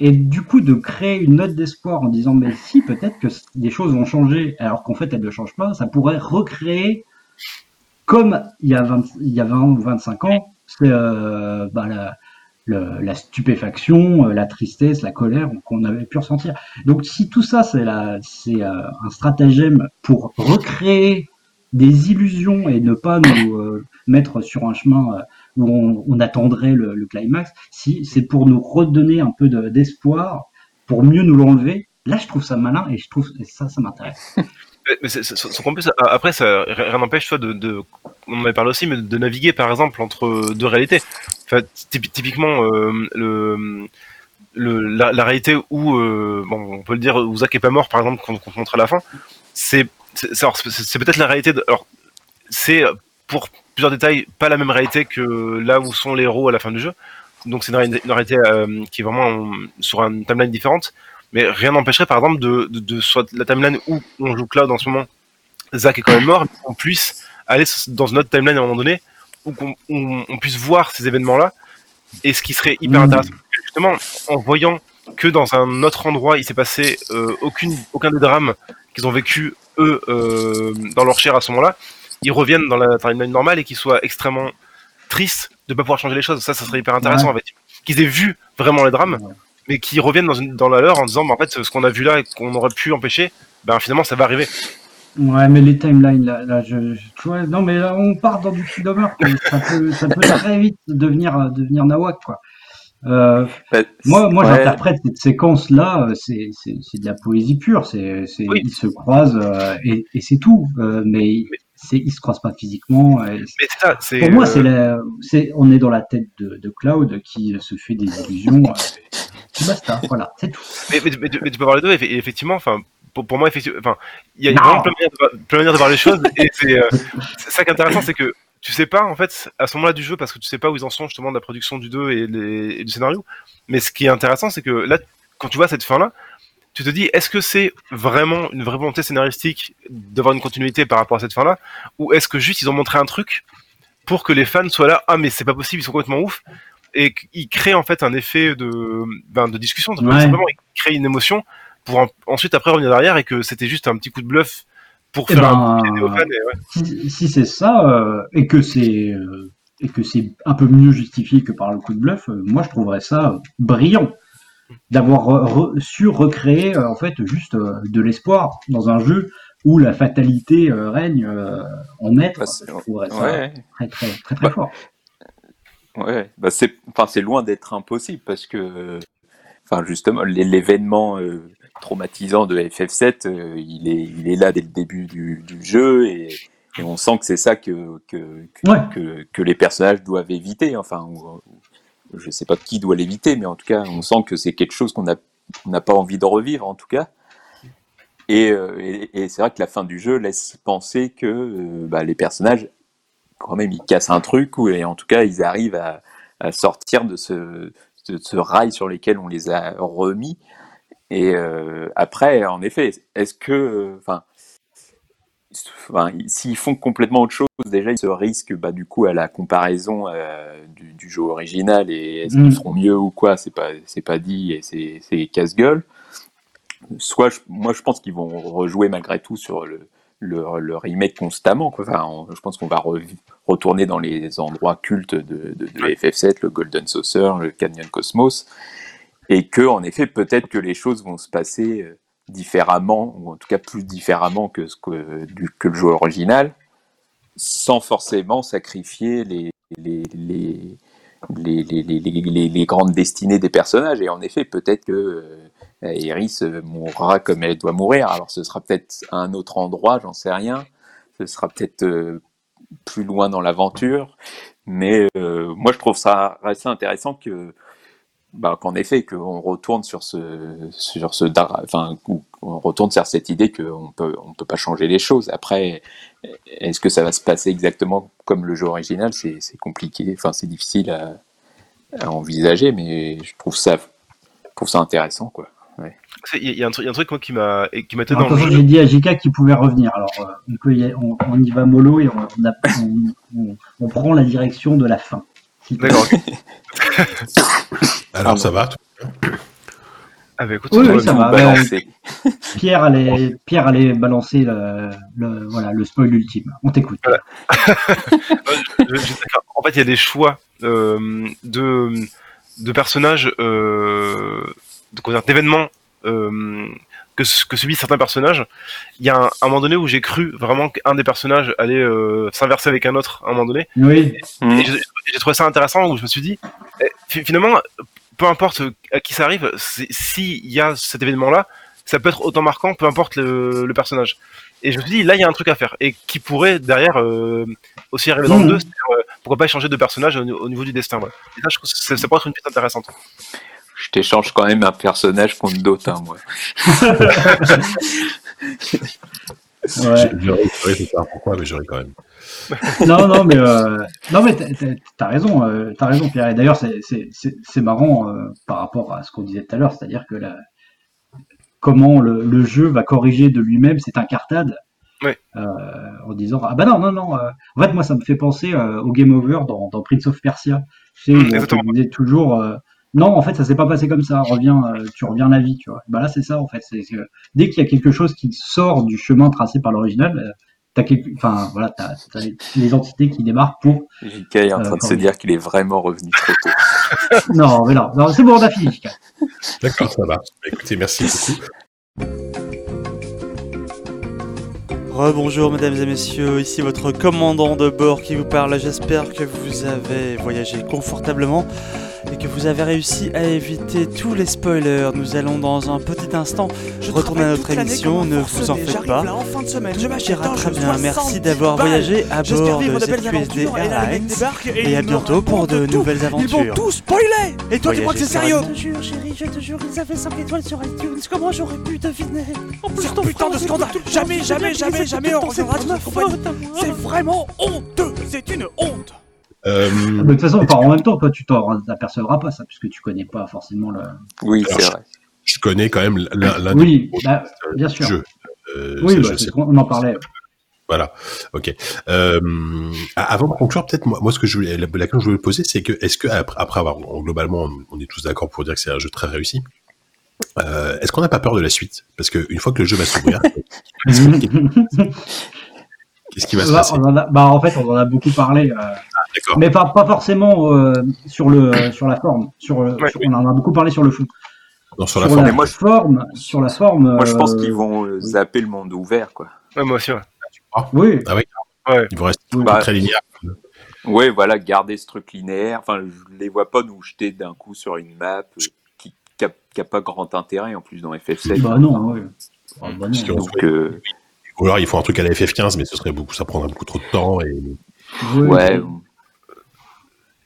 et du coup, de créer une note d'espoir en disant, mais si, peut-être que des choses vont changer, alors qu'en fait, elles ne changent pas, ça pourrait recréer, comme il y a 20, il y a 20 ou 25 ans, euh, bah, la, stupéfaction, euh, la tristesse, la colère qu'on avait pu ressentir. Donc, si tout ça, c'est c'est euh, un stratagème pour recréer des illusions et ne pas nous euh, mettre sur un chemin où on, attendrait le, climax, si c'est pour nous redonner un peu d'espoir, pour mieux nous l'enlever, là je trouve ça malin et je trouve ça, ça m'intéresse. Plus, après, ça, rien n'empêche, toi, de, de, on en avait parlé aussi, mais de naviguer, par exemple, entre deux réalités. Enfin, typiquement, euh, le, la, réalité où, euh, bon, on peut le dire, où Zach est pas mort, par exemple, qu'on montre à la fin, c'est, c'est peut-être la réalité. De, alors, c'est pour plusieurs détails, pas la même réalité que là où sont les héros à la fin du jeu. Donc c'est une, réalité euh, qui est vraiment sur une timeline différente. Mais rien n'empêcherait par exemple de, de, soit la timeline où on joue Cloud en ce moment, Zack est quand même mort, qu'on puisse aller dans une autre timeline à un moment donné, où qu'on on, puisse voir ces événements-là. Et ce qui serait hyper mmh. intéressant, justement, en voyant que dans un autre endroit, il s'est passé euh, aucune, aucun des drames qu'ils ont vécu eux euh, dans leur chair à ce moment-là, ils reviennent dans la timeline normale et qu'ils soient extrêmement tristes de ne pas pouvoir changer les choses. Ça, ça serait hyper intéressant en fait. Qu'ils aient vu vraiment les drames, mais qu'ils reviennent dans, une, dans la leur en disant, bah, en fait, ce qu'on a vu là et qu'on aurait pu empêcher, ben finalement, ça va arriver. Ouais, mais les timelines, là, là je, non, mais là, on part dans du Kidomer, ça peut, ça peut très vite devenir, devenir Nawak, quoi. Euh, bah, moi, moi j'interprète cette séquence-là, euh, c'est, c'est, c'est de la poésie pure. C'est, ils se croisent euh, et, et c'est tout. Euh, mais ils se croisent pas physiquement. mais ça, c'est, pour moi, c'est, c'est, on est dans la tête de, de Cloud qui se fait des illusions. basta, voilà, c'est tout. Mais, mais, mais, tu peux voir les deux. Et effectivement, enfin, pour, pour moi, effectivement, enfin, il y a vraiment plein de manières de, voir les choses. et c'est, ça qui est intéressant, c'est que tu sais pas en fait à ce moment-là du jeu parce que tu sais pas où ils en sont justement de la production du 2 et, les, du scénario. Mais ce qui est intéressant, c'est que là, quand tu vois cette fin-là, tu te dis est-ce que c'est vraiment une vraie volonté scénaristique d'avoir une continuité par rapport à cette fin-là, ou est-ce que juste ils ont montré un truc pour que les fans soient là ah mais c'est pas possible ils sont complètement ouf et qu'ils créent en fait un effet de ben, de discussion simplement ils créent une émotion pour ensuite après revenir derrière et que c'était juste un petit coup de bluff pour eh faire un ben, Si, c'est ça, euh, et que c'est euh, et que c'est un peu mieux justifié que par le coup de bluff, euh, moi je trouverais ça brillant d'avoir su recréer en fait juste de l'espoir dans un jeu où la fatalité règne en maître. Bah, je trouverais ça très très très, très bah, fort. Ouais, bah c'est enfin c'est loin d'être impossible parce que enfin justement l'événement traumatisant de FF7, euh, il, est, il est là dès le début du, du jeu et, et, on sent que c'est ça que, que, que, que, les personnages doivent éviter. Enfin, je sais pas qui doit l'éviter, mais en tout cas, on sent que c'est quelque chose qu'on n'a pas envie de revivre, en tout cas. Et, euh, et, c'est vrai que la fin du jeu laisse penser que euh, bah, les personnages, quand même, ils cassent un truc, ou, et en tout cas, ils arrivent à, sortir de ce, de ce rail sur lequel on les a remis. Et euh, après, en effet, est-ce que, enfin, s'ils font complètement autre chose, déjà ils se risquent bah, du coup à la comparaison euh, du, jeu original et est-ce qu'ils mm. feront mieux ou quoi, c'est pas c'est pas dit et c'est casse-gueule. Soit moi je pense qu'ils vont rejouer malgré tout sur le, le, remake constamment. Quoi. Enfin, je pense qu'on va retourner dans les endroits cultes de, de, de FF7, le Golden Saucer, le Canyon Cosmos et que en effet peut-être que les choses vont se passer euh, différemment ou en tout cas plus différemment que ce que, du, que le jeu original sans forcément sacrifier les les, les, les, les, grandes destinées des personnages. Et en effet peut-être que euh, Iris euh, mourra comme elle doit mourir. Alors ce sera peut-être à un autre endroit j'en sais rien. Ce sera peut-être plus loin dans l'aventure. Mais moi je trouve ça assez intéressant que bah, qu'en effet, qu'on retourne sur ce, sur ce, enfin, on retourne sur cette idée qu'on peut, on peut pas changer les choses. Après, est-ce que ça va se passer exactement comme le jeu original? C'est compliqué, enfin, c'est difficile à, à, envisager, mais je trouve ça, je trouve ça intéressant, quoi. Il y, a un truc, y a un truc moi, qui m'a qui m'a dans le jeu. J'ai dit à Jika qu'il pouvait revenir. Alors euh, on, peut y, on, on, y va mollo et on, on, prend la direction de la fin. D'accord. Alors ça va ah bah écoute, oui, oui, ça va. Balancer. Pierre allait, Pierre allait balancer le, le, voilà, le spoil ultime. On t'écoute. Voilà. en fait, il y a des choix euh, de, de personnages, euh, d'événements euh, que, que subissent certains personnages. Il y a un, un moment donné où j'ai cru vraiment qu'un des personnages allait euh, s'inverser avec un autre à un moment donné. Oui. Et j'ai trouvé ça intéressant où je me suis dit, eh, finalement, peu importe à qui ça arrive, s'il y a cet événement-là, ça peut être autant marquant, peu importe le, le, personnage. Et je me suis dit, là, il y a un truc à faire. Et qui pourrait, derrière, euh, aussi arriver dans le 2, mmh. euh, pourquoi pas échanger de personnage au, niveau du destin. Ouais. Et ça, je trouve que ça, pourrait être une piste intéressante je t'échange quand même un personnage contre d'autres, hein, moi. ouais. J'aurais pas pourquoi, mais j'aurais quand même. non, non, mais euh, non, mais t'as raison, euh, t'as raison, Pierre. Et d'ailleurs, c'est marrant euh, par rapport à ce qu'on disait tout à l'heure, c'est-à-dire que la, comment le, le, jeu va corriger de lui-même cette incartade. Ouais. Euh, en disant ah bah non non non euh, en fait moi ça me fait penser euh, au game over dans, dans Prince of Persia tu sais où on disait toujours non, en fait, ça s'est pas passé comme ça. Reviens, euh, tu reviens la vie, tu vois. Bah là, c'est ça, en fait. C'est que dès qu'il y a quelque chose qui sort du chemin tracé par l'original, euh, t'as quelque... enfin voilà, t'as, as les entités qui démarrent pour. JK est en train de euh, se dire qu'il est vraiment revenu trop tôt. non, mais non, non c'est bon, on a fini, JK. D'accord, ça va. Écoutez, merci beaucoup. Rebonjour mesdames et messieurs, ici votre commandant de bord qui vous parle. J'espère que vous avez voyagé confortablement et que vous avez réussi à éviter tous les spoilers. Nous allons dans un petit instant retourner à notre émission, ne vous en faites pas. Tout très bien, merci d'avoir voyagé à bord de ZQSD Airlines et à bientôt pour de nouvelles aventures. Ils vont tous spoiler. Et toi tu crois que c'est sérieux Je te jure chérie, je te jure, ils avaient 5 étoiles sur iTunes, comment j'aurais pu deviner En plus ton putain de scandale Jamais, jamais, jamais, jamais on reviendra de C'est vraiment honteux. C'est une honte euh... De toute façon, en même temps, toi, tu t'en apercevras pas ça, puisque tu connais pas forcément le. Oui, c'est vrai. Je connais quand même l'un oui, bah, bien sûr. Jeu. Euh, oui, bah, on en parlait. Voilà, ok. Euh, avant de conclure, peut-être moi, moi, ce que je voulais, la, question que je voulais poser, c'est que est-ce que après, après avoir globalement, on est tous d'accord pour dire que c'est un jeu très réussi. Euh, est-ce qu'on n'a pas peur de la suite? Parce qu'une fois que le jeu va s'ouvrir, Qu'est-ce qui va se passer en bah, En fait, on en a beaucoup parlé, euh, ah, mais pas, pas forcément euh, sur, le, sur la forme. Sur, ouais, sur oui. On en a beaucoup parlé sur le fond. Non, sur, la, forme. moi, je... forme. Sur la forme. Moi, je pense euh, qu'ils vont zapper le monde ouvert, quoi. Ouais, moi aussi, ouais. oui. Ah oui. Ouais. Ils vont rester bah, très linéaires. Oui, voilà, garder ce truc linéaire. Enfin, je les vois pas nous jeter d'un coup sur une map qui n'a pas grand intérêt en plus dans FF7. Bah non, oui. Bah, non. Donc, euh, ou alors il faut un truc à la FF15, mais ce serait beaucoup, ça prendrait beaucoup trop de temps. Et... Ouais.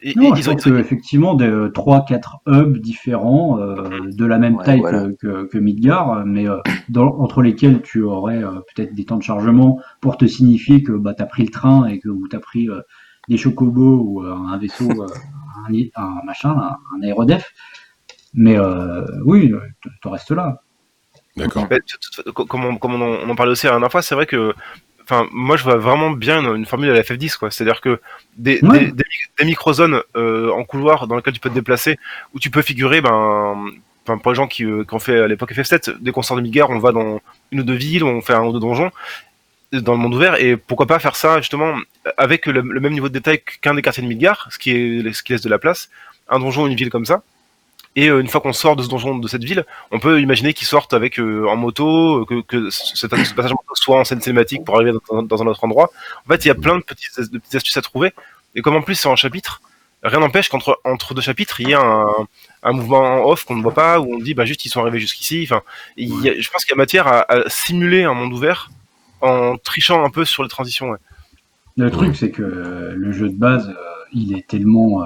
Et, non, je pense effectivement des 3-4 hubs différents euh, de la même taille que, que, Midgar, mais euh, dans, entre lesquels tu aurais euh, peut-être des temps de chargement pour te signifier que bah, tu as pris le train et que tu as pris euh, des chocobos ou euh, un vaisseau, un, un, machin, un, un aérodef. Mais oui, tu restes là. D'accord. Comme, on, comme on, en, parlait aussi la dernière fois, c'est vrai que enfin moi je vois vraiment bien une, formule à la FF10 quoi c'est à dire que des, des, des, micro-zones euh, en couloir dans lesquelles tu peux te déplacer où tu peux figurer ben pour les gens qui, euh, qui ont fait à l'époque FF7 dès qu'on sort de Midgar on va dans une ou deux villes on fait un ou deux donjons dans le monde ouvert et pourquoi pas faire ça justement avec le, le même niveau de détail qu'un des quartiers de Midgar ce qui est ce qui laisse de la place un donjon une ville comme ça et euh, une fois qu'on sort de ce donjon, de cette ville, on peut imaginer qu'ils sortent avec euh, en moto, que, que cet passage soit en scène cinématique pour arriver dans, un autre endroit. En fait, il y a plein de petites, astuces à trouver. Et comme en plus c'est en chapitre, rien n'empêche qu'entre entre deux chapitres, il y a un, un mouvement off qu'on ne voit pas, où on dit bah juste ils sont arrivés jusqu'ici. Enfin, je pense qu'il y a matière à, simuler un monde ouvert en trichant un peu sur les transitions. Le truc, c'est que le jeu de base, euh, il est tellement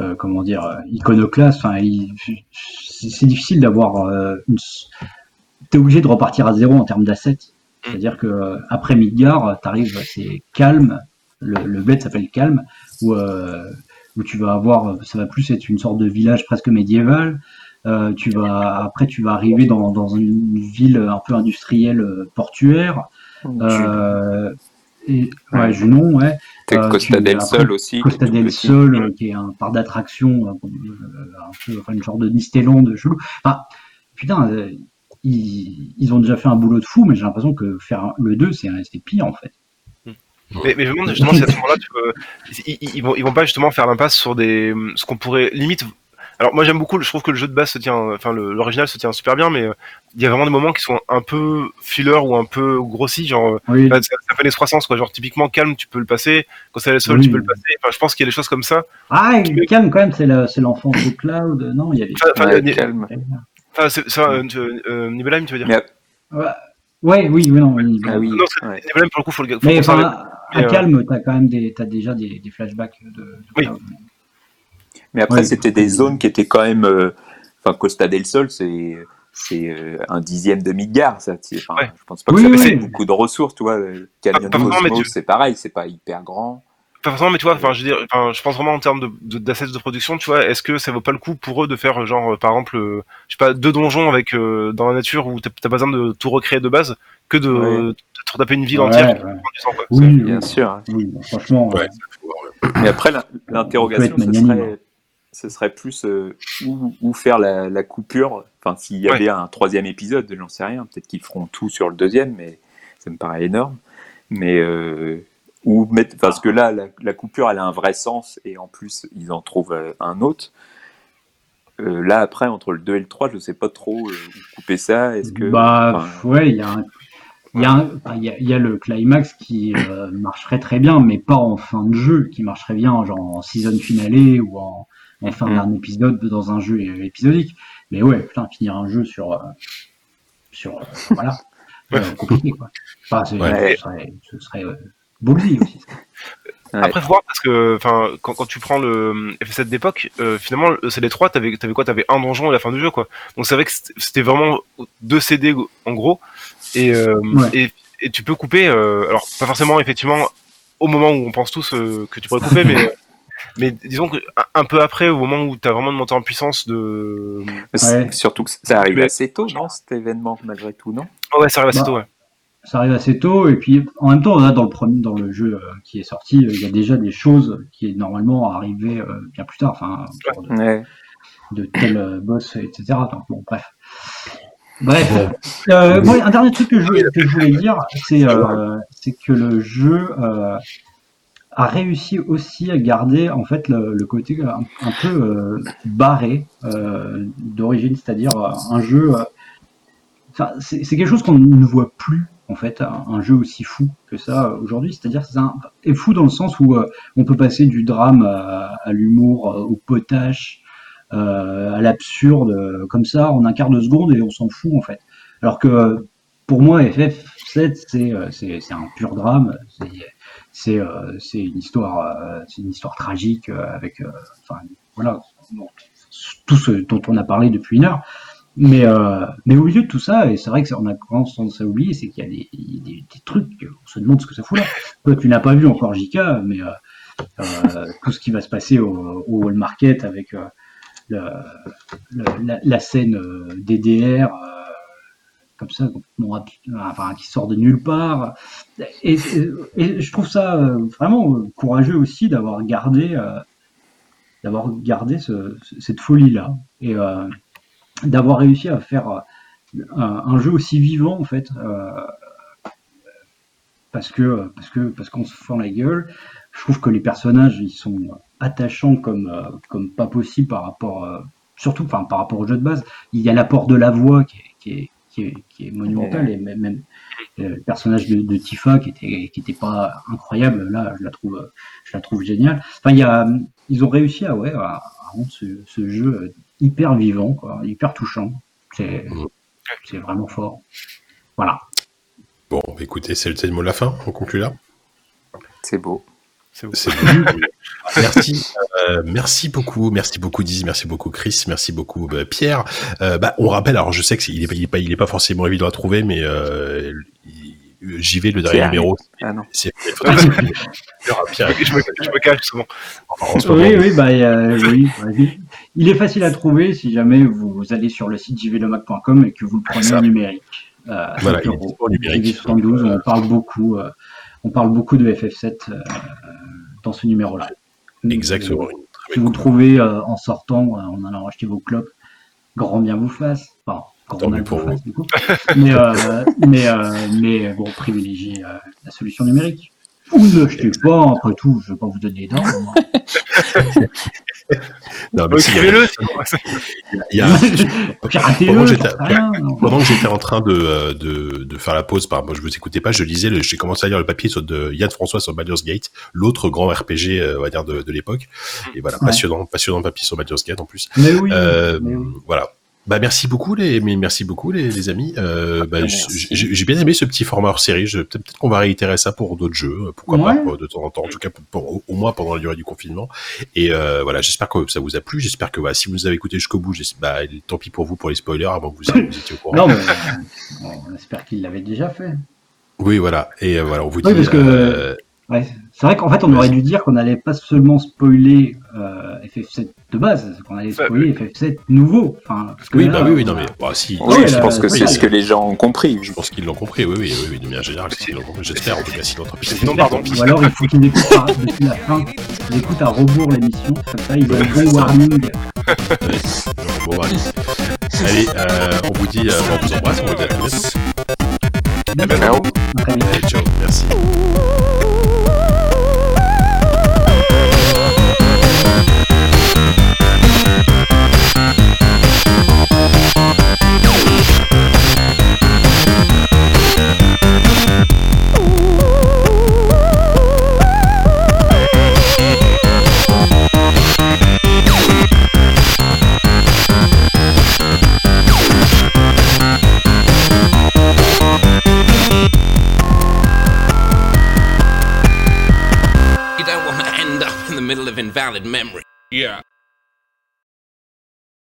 euh, comment dire, euh, iconoclaste. Enfin, c'est difficile d'avoir euh, une. T'es obligé de repartir à zéro en termes d'assets. C'est-à-dire que euh, après Midgar, t'arrives, c'est calme. Le, le bled s'appelle calme, où, euh, où tu vas avoir, ça va plus être une sorte de village presque médiéval. Euh, tu vas après, tu vas arriver dans, dans une ville un peu industrielle portuaire. Euh, et, ouais, Junon, ouais. Euh, Costa tu- del après, Sol aussi. qui Costa tout del petit. Sol, euh, qui est un parc d'attractions, euh, un peu, enfin, une sorte de Disneyland de chelou. Enfin, putain, euh, ils, ils ont déjà fait un boulot de fou, mais j'ai l'impression que faire le 2, c'est c'est pire en fait. Mais, mais je me demande justement si à ce moment-là, ils- ils vont, ils vont pas justement faire l'impasse sur des, ce qu'on pourrait limite. Alors moi j'aime beaucoup, le- je trouve que le jeu de base se tient, enfin le- l'original se tient super bien, mais euh, il y a vraiment des moments qui sont un peu filler ou un peu grossis, genre euh, Oui, ça, ça fait les 300 quoi, genre typiquement calme tu peux le passer, quand c'est le sol Oui. tu peux le passer. Enfin je pense qu'il y a des choses comme ça. Ah, il calme quand même, c'est l'enfance de Cloud. Non, il y a des. Enfin, enfin, Ouais, Ni- calme. enfin, c'est ça, euh, euh, euh, Nibelheim tu veux dire? Ouais, ouais, oui, oui, non. oui, Ah oui. Non, ouais. Nibelheim pour le coup faut le faut Mais enfin, à Mais, euh, calme, t'as quand même des, t'as déjà des, des flashbacks de. de Oui. Cloud. Mais après, Oui. c'était des zones qui étaient quand même. euh, Enfin, Costa del Sol, c'est c'est euh, un dixième de Midgar, ça. Enfin, Ouais. Je pense pas que Oui, ça oui, beaucoup de ressources, tu vois. le Canyon tu- c'est pareil, c'est pas hyper grand. Pas forcément, mais tu vois, enfin, je veux dire, enfin, je pense vraiment en termes de, de, d'assets de production, tu vois, est-ce que ça vaut pas le coup pour eux de faire, genre, euh, par exemple, euh, je sais pas, deux donjons avec, euh, dans la nature où t'as pas besoin de tout recréer de base, que de, Ouais. de te retaper une ville Ouais, entière quoi. Oui, Bien sûr. oui, bon, franchement. Euh. Mais après, l'in- On l'interrogation, ce serait, ce serait plus euh, où, où faire la, la coupure. Enfin, s'il y Ouais. avait un troisième épisode, j'en sais rien. Peut-être qu'ils feront tout sur le deuxième, mais ça me paraît énorme. Mais euh, où mettre, parce que là, la, la coupure, elle a un vrai sens, et en plus, ils en trouvent euh, un autre. Euh, là, après, entre le 2 et le 3, je sais pas trop euh, où couper ça. Est-ce que. Bah, enfin, ouais, il y a un- il y, a un- il y, a, il y a le climax qui euh, marcherait très bien, mais pas en fin de jeu, qui marcherait bien genre en season finale ou en, en fin Mhm. d'un épisode dans un jeu épisodique. Mais ouais, putain, finir un jeu sur, euh, sur euh, voilà, euh, compliqué quoi. Enfin, c'est- Ouais. ce serait, ce serait euh, aussi. ça. Ouais. Après, faut voir, parce que, enfin, quand, quand tu prends le FF7 d'époque, euh, finalement, le CD3, t'avais, t'avais quoi? T'avais un donjon à la fin du jeu, quoi. Donc c'est vrai que c'était- c'était vraiment deux CD, en gros. Et, euh, Ouais. et, et tu peux couper, euh, alors, pas forcément, effectivement, au moment où on pense tous euh, que tu pourrais couper, mais, euh, mais disons que un, peu après, au moment où t'as vraiment une montée en puissance de, c'est- Ouais. Surtout que ça arrive assez tôt, non, cet événement, malgré tout, non? Ah ouais, ça arrive assez Bah, tôt, ouais. Ça arrive assez tôt, et puis en même temps, là, dans le premier, dans le jeu euh, qui est sorti, euh, il y a déjà des choses qui est normalement arrivées euh, bien plus tard. Enfin, de- Ouais. de tel euh, boss, etc. Donc, bon, bref. Bref. Euh, moi, un dernier truc que je, que je voulais dire, c'est euh, que le jeu euh, a réussi aussi à garder en fait le, côté un, un peu euh, barré euh, d'origine, c'est-à-dire euh, un jeu. euh, c'est quelque chose qu'on ne voit plus en fait, un, jeu aussi fou que ça euh, aujourd'hui. C'est-à-dire c'est un est fou dans le sens où euh, on peut passer du drame à, à l'humour, euh, au potache, euh, à l'absurde, euh, comme ça, en un quart de seconde et on s'en fout en fait. Alors que euh, pour moi, FF7, c'est euh, c'est c'est un pur drame. C'est c'est euh, c'est une histoire, euh, c'est une histoire tragique euh, avec, enfin voilà, tout ce dont on a parlé depuis une heure. Mais, euh, mais au milieu de tout ça, et c'est vrai que ça, on a tendance à oublier, c'est qu'il y a des, des, trucs, on se demande ce que ça fout là. Toi, tu n'as pas vu encore JK, mais euh, euh, tout ce qui va se passer au, au Wall Market avec le, le- la, la scène DDR, comme ça, complètement enfin, qui sort de nulle part. Et, je trouve ça euh, vraiment euh, courageux aussi d'avoir gardé, euh, d'avoir gardé ce- ce- cette folie-là. Et d'avoir réussi à faire un, jeu aussi vivant, en fait. parce que parce que parce qu'on se fend la gueule. Je trouve que les personnages ils sont attachants comme comme pas possible par rapport surtout enfin par rapport au jeu de base. Il y a l'apport de la voix qui est, qui est, qui est monumental et même, même euh, le personnage de, de Tifa qui était qui était pas incroyable là je la trouve je la trouve géniale. Enfin il y a ils ont réussi à ouais à, à rendre ce, ce jeu hyper vivant quoi, hyper touchant. C'est c'est vraiment fort. Voilà. Bon, écoutez, c'est le, c'est le mot de la fin. On conclut là. C'est beau. C'est beau. Merci, Euh, merci beaucoup, merci beaucoup Dizzy, merci beaucoup Chris, merci beaucoup bah, Pierre. Euh, bah, on rappelle, alors je sais que il est, pas- il est pas, il est pas forcément évident à trouver, mais euh, il- j'y vais le dernier Pierre. numéro. Ah non. C'est Pierre, Pierre, je, me, je me cache souvent. Oui, oui, bah, euh, oui, oui. Il est facile à trouver si jamais vous allez sur le site jvlemac.com et que vous le prenez en numérique. Euh, Voilà, 5 il est euros. dispo en numérique. JV72, on parle beaucoup, euh, on parle beaucoup de FF7 euh, dans ce numéro-là. Exactement. Euh, Si vous trouvez euh, en sortant, euh, en allant acheter vos clopes, grand bien vous fasse. Enfin, grand vous fasse, du coup. mais, euh, mais, euh, mais bon, privilégiez euh, la solution numérique. Ou ne l'achetez pas, après tout, je ne vais pas vous donner moi. Non, mais si, Écrivez-le, il y a- Pendant que j'étais- sais rien. Pendant que j'étais en train de, euh, de, de faire la pause, par, moi, je vous écoutais pas, je lisais, le- j'ai commencé à lire le papier sur, de Yann François sur Baldur's Gate, l'autre grand RPG, euh, on va dire, de, de l'époque. Et voilà, Ouais. passionnant, passionnant papier sur Baldur's Gate en plus. Mais oui, Euh, mais oui. Voilà. Bah merci beaucoup les, merci beaucoup les, les amis. Euh, bah, Merci. j'ai bien aimé ce petit format hors série. Peut-être qu'on va réitérer ça pour d'autres jeux, pourquoi Ouais. pas pour- de temps en temps, en tout cas pour, pour- au- moins pendant la durée du confinement. Et euh, voilà, j'espère que ça vous a plu. J'espère que si vous nous avez écouté jusqu'au bout, bah, tant pis pour vous pour les spoilers avant que vous, vous étiez au courant. Non, mais euh, on espère qu'il l'avait déjà fait. Oui, voilà. Et euh, voilà, on vous dit. Oui, parce que- euh, Ouais, c'est vrai qu'en fait, on aurait dû dire qu'on n'allait pas seulement spoiler euh, FF7 de base, qu'on allait spoiler FF7 nouveau. Enfin, parce que oui, là, bah oui, oui, on non a- mais bah, si. Oui, Ouais, je pense que c'est ce que les gens ont compris. Je pense qu'ils l'ont compris. Oui, oui, oui, oui, de manière générale, qu'ils l'ont compris. J'espère en tout cas, sinon tant pis. Non, pardon. Ou alors, il faut qu'ils écoutent par- depuis la fin, écoutent à rebours l'émission, comme ça, ils ont le bon warning. Bon, allez, Allez, euh, on vous dit, euh, on vous embrasse, on vous dit à très bientôt. À ciao, merci. Invalid memory. Yeah.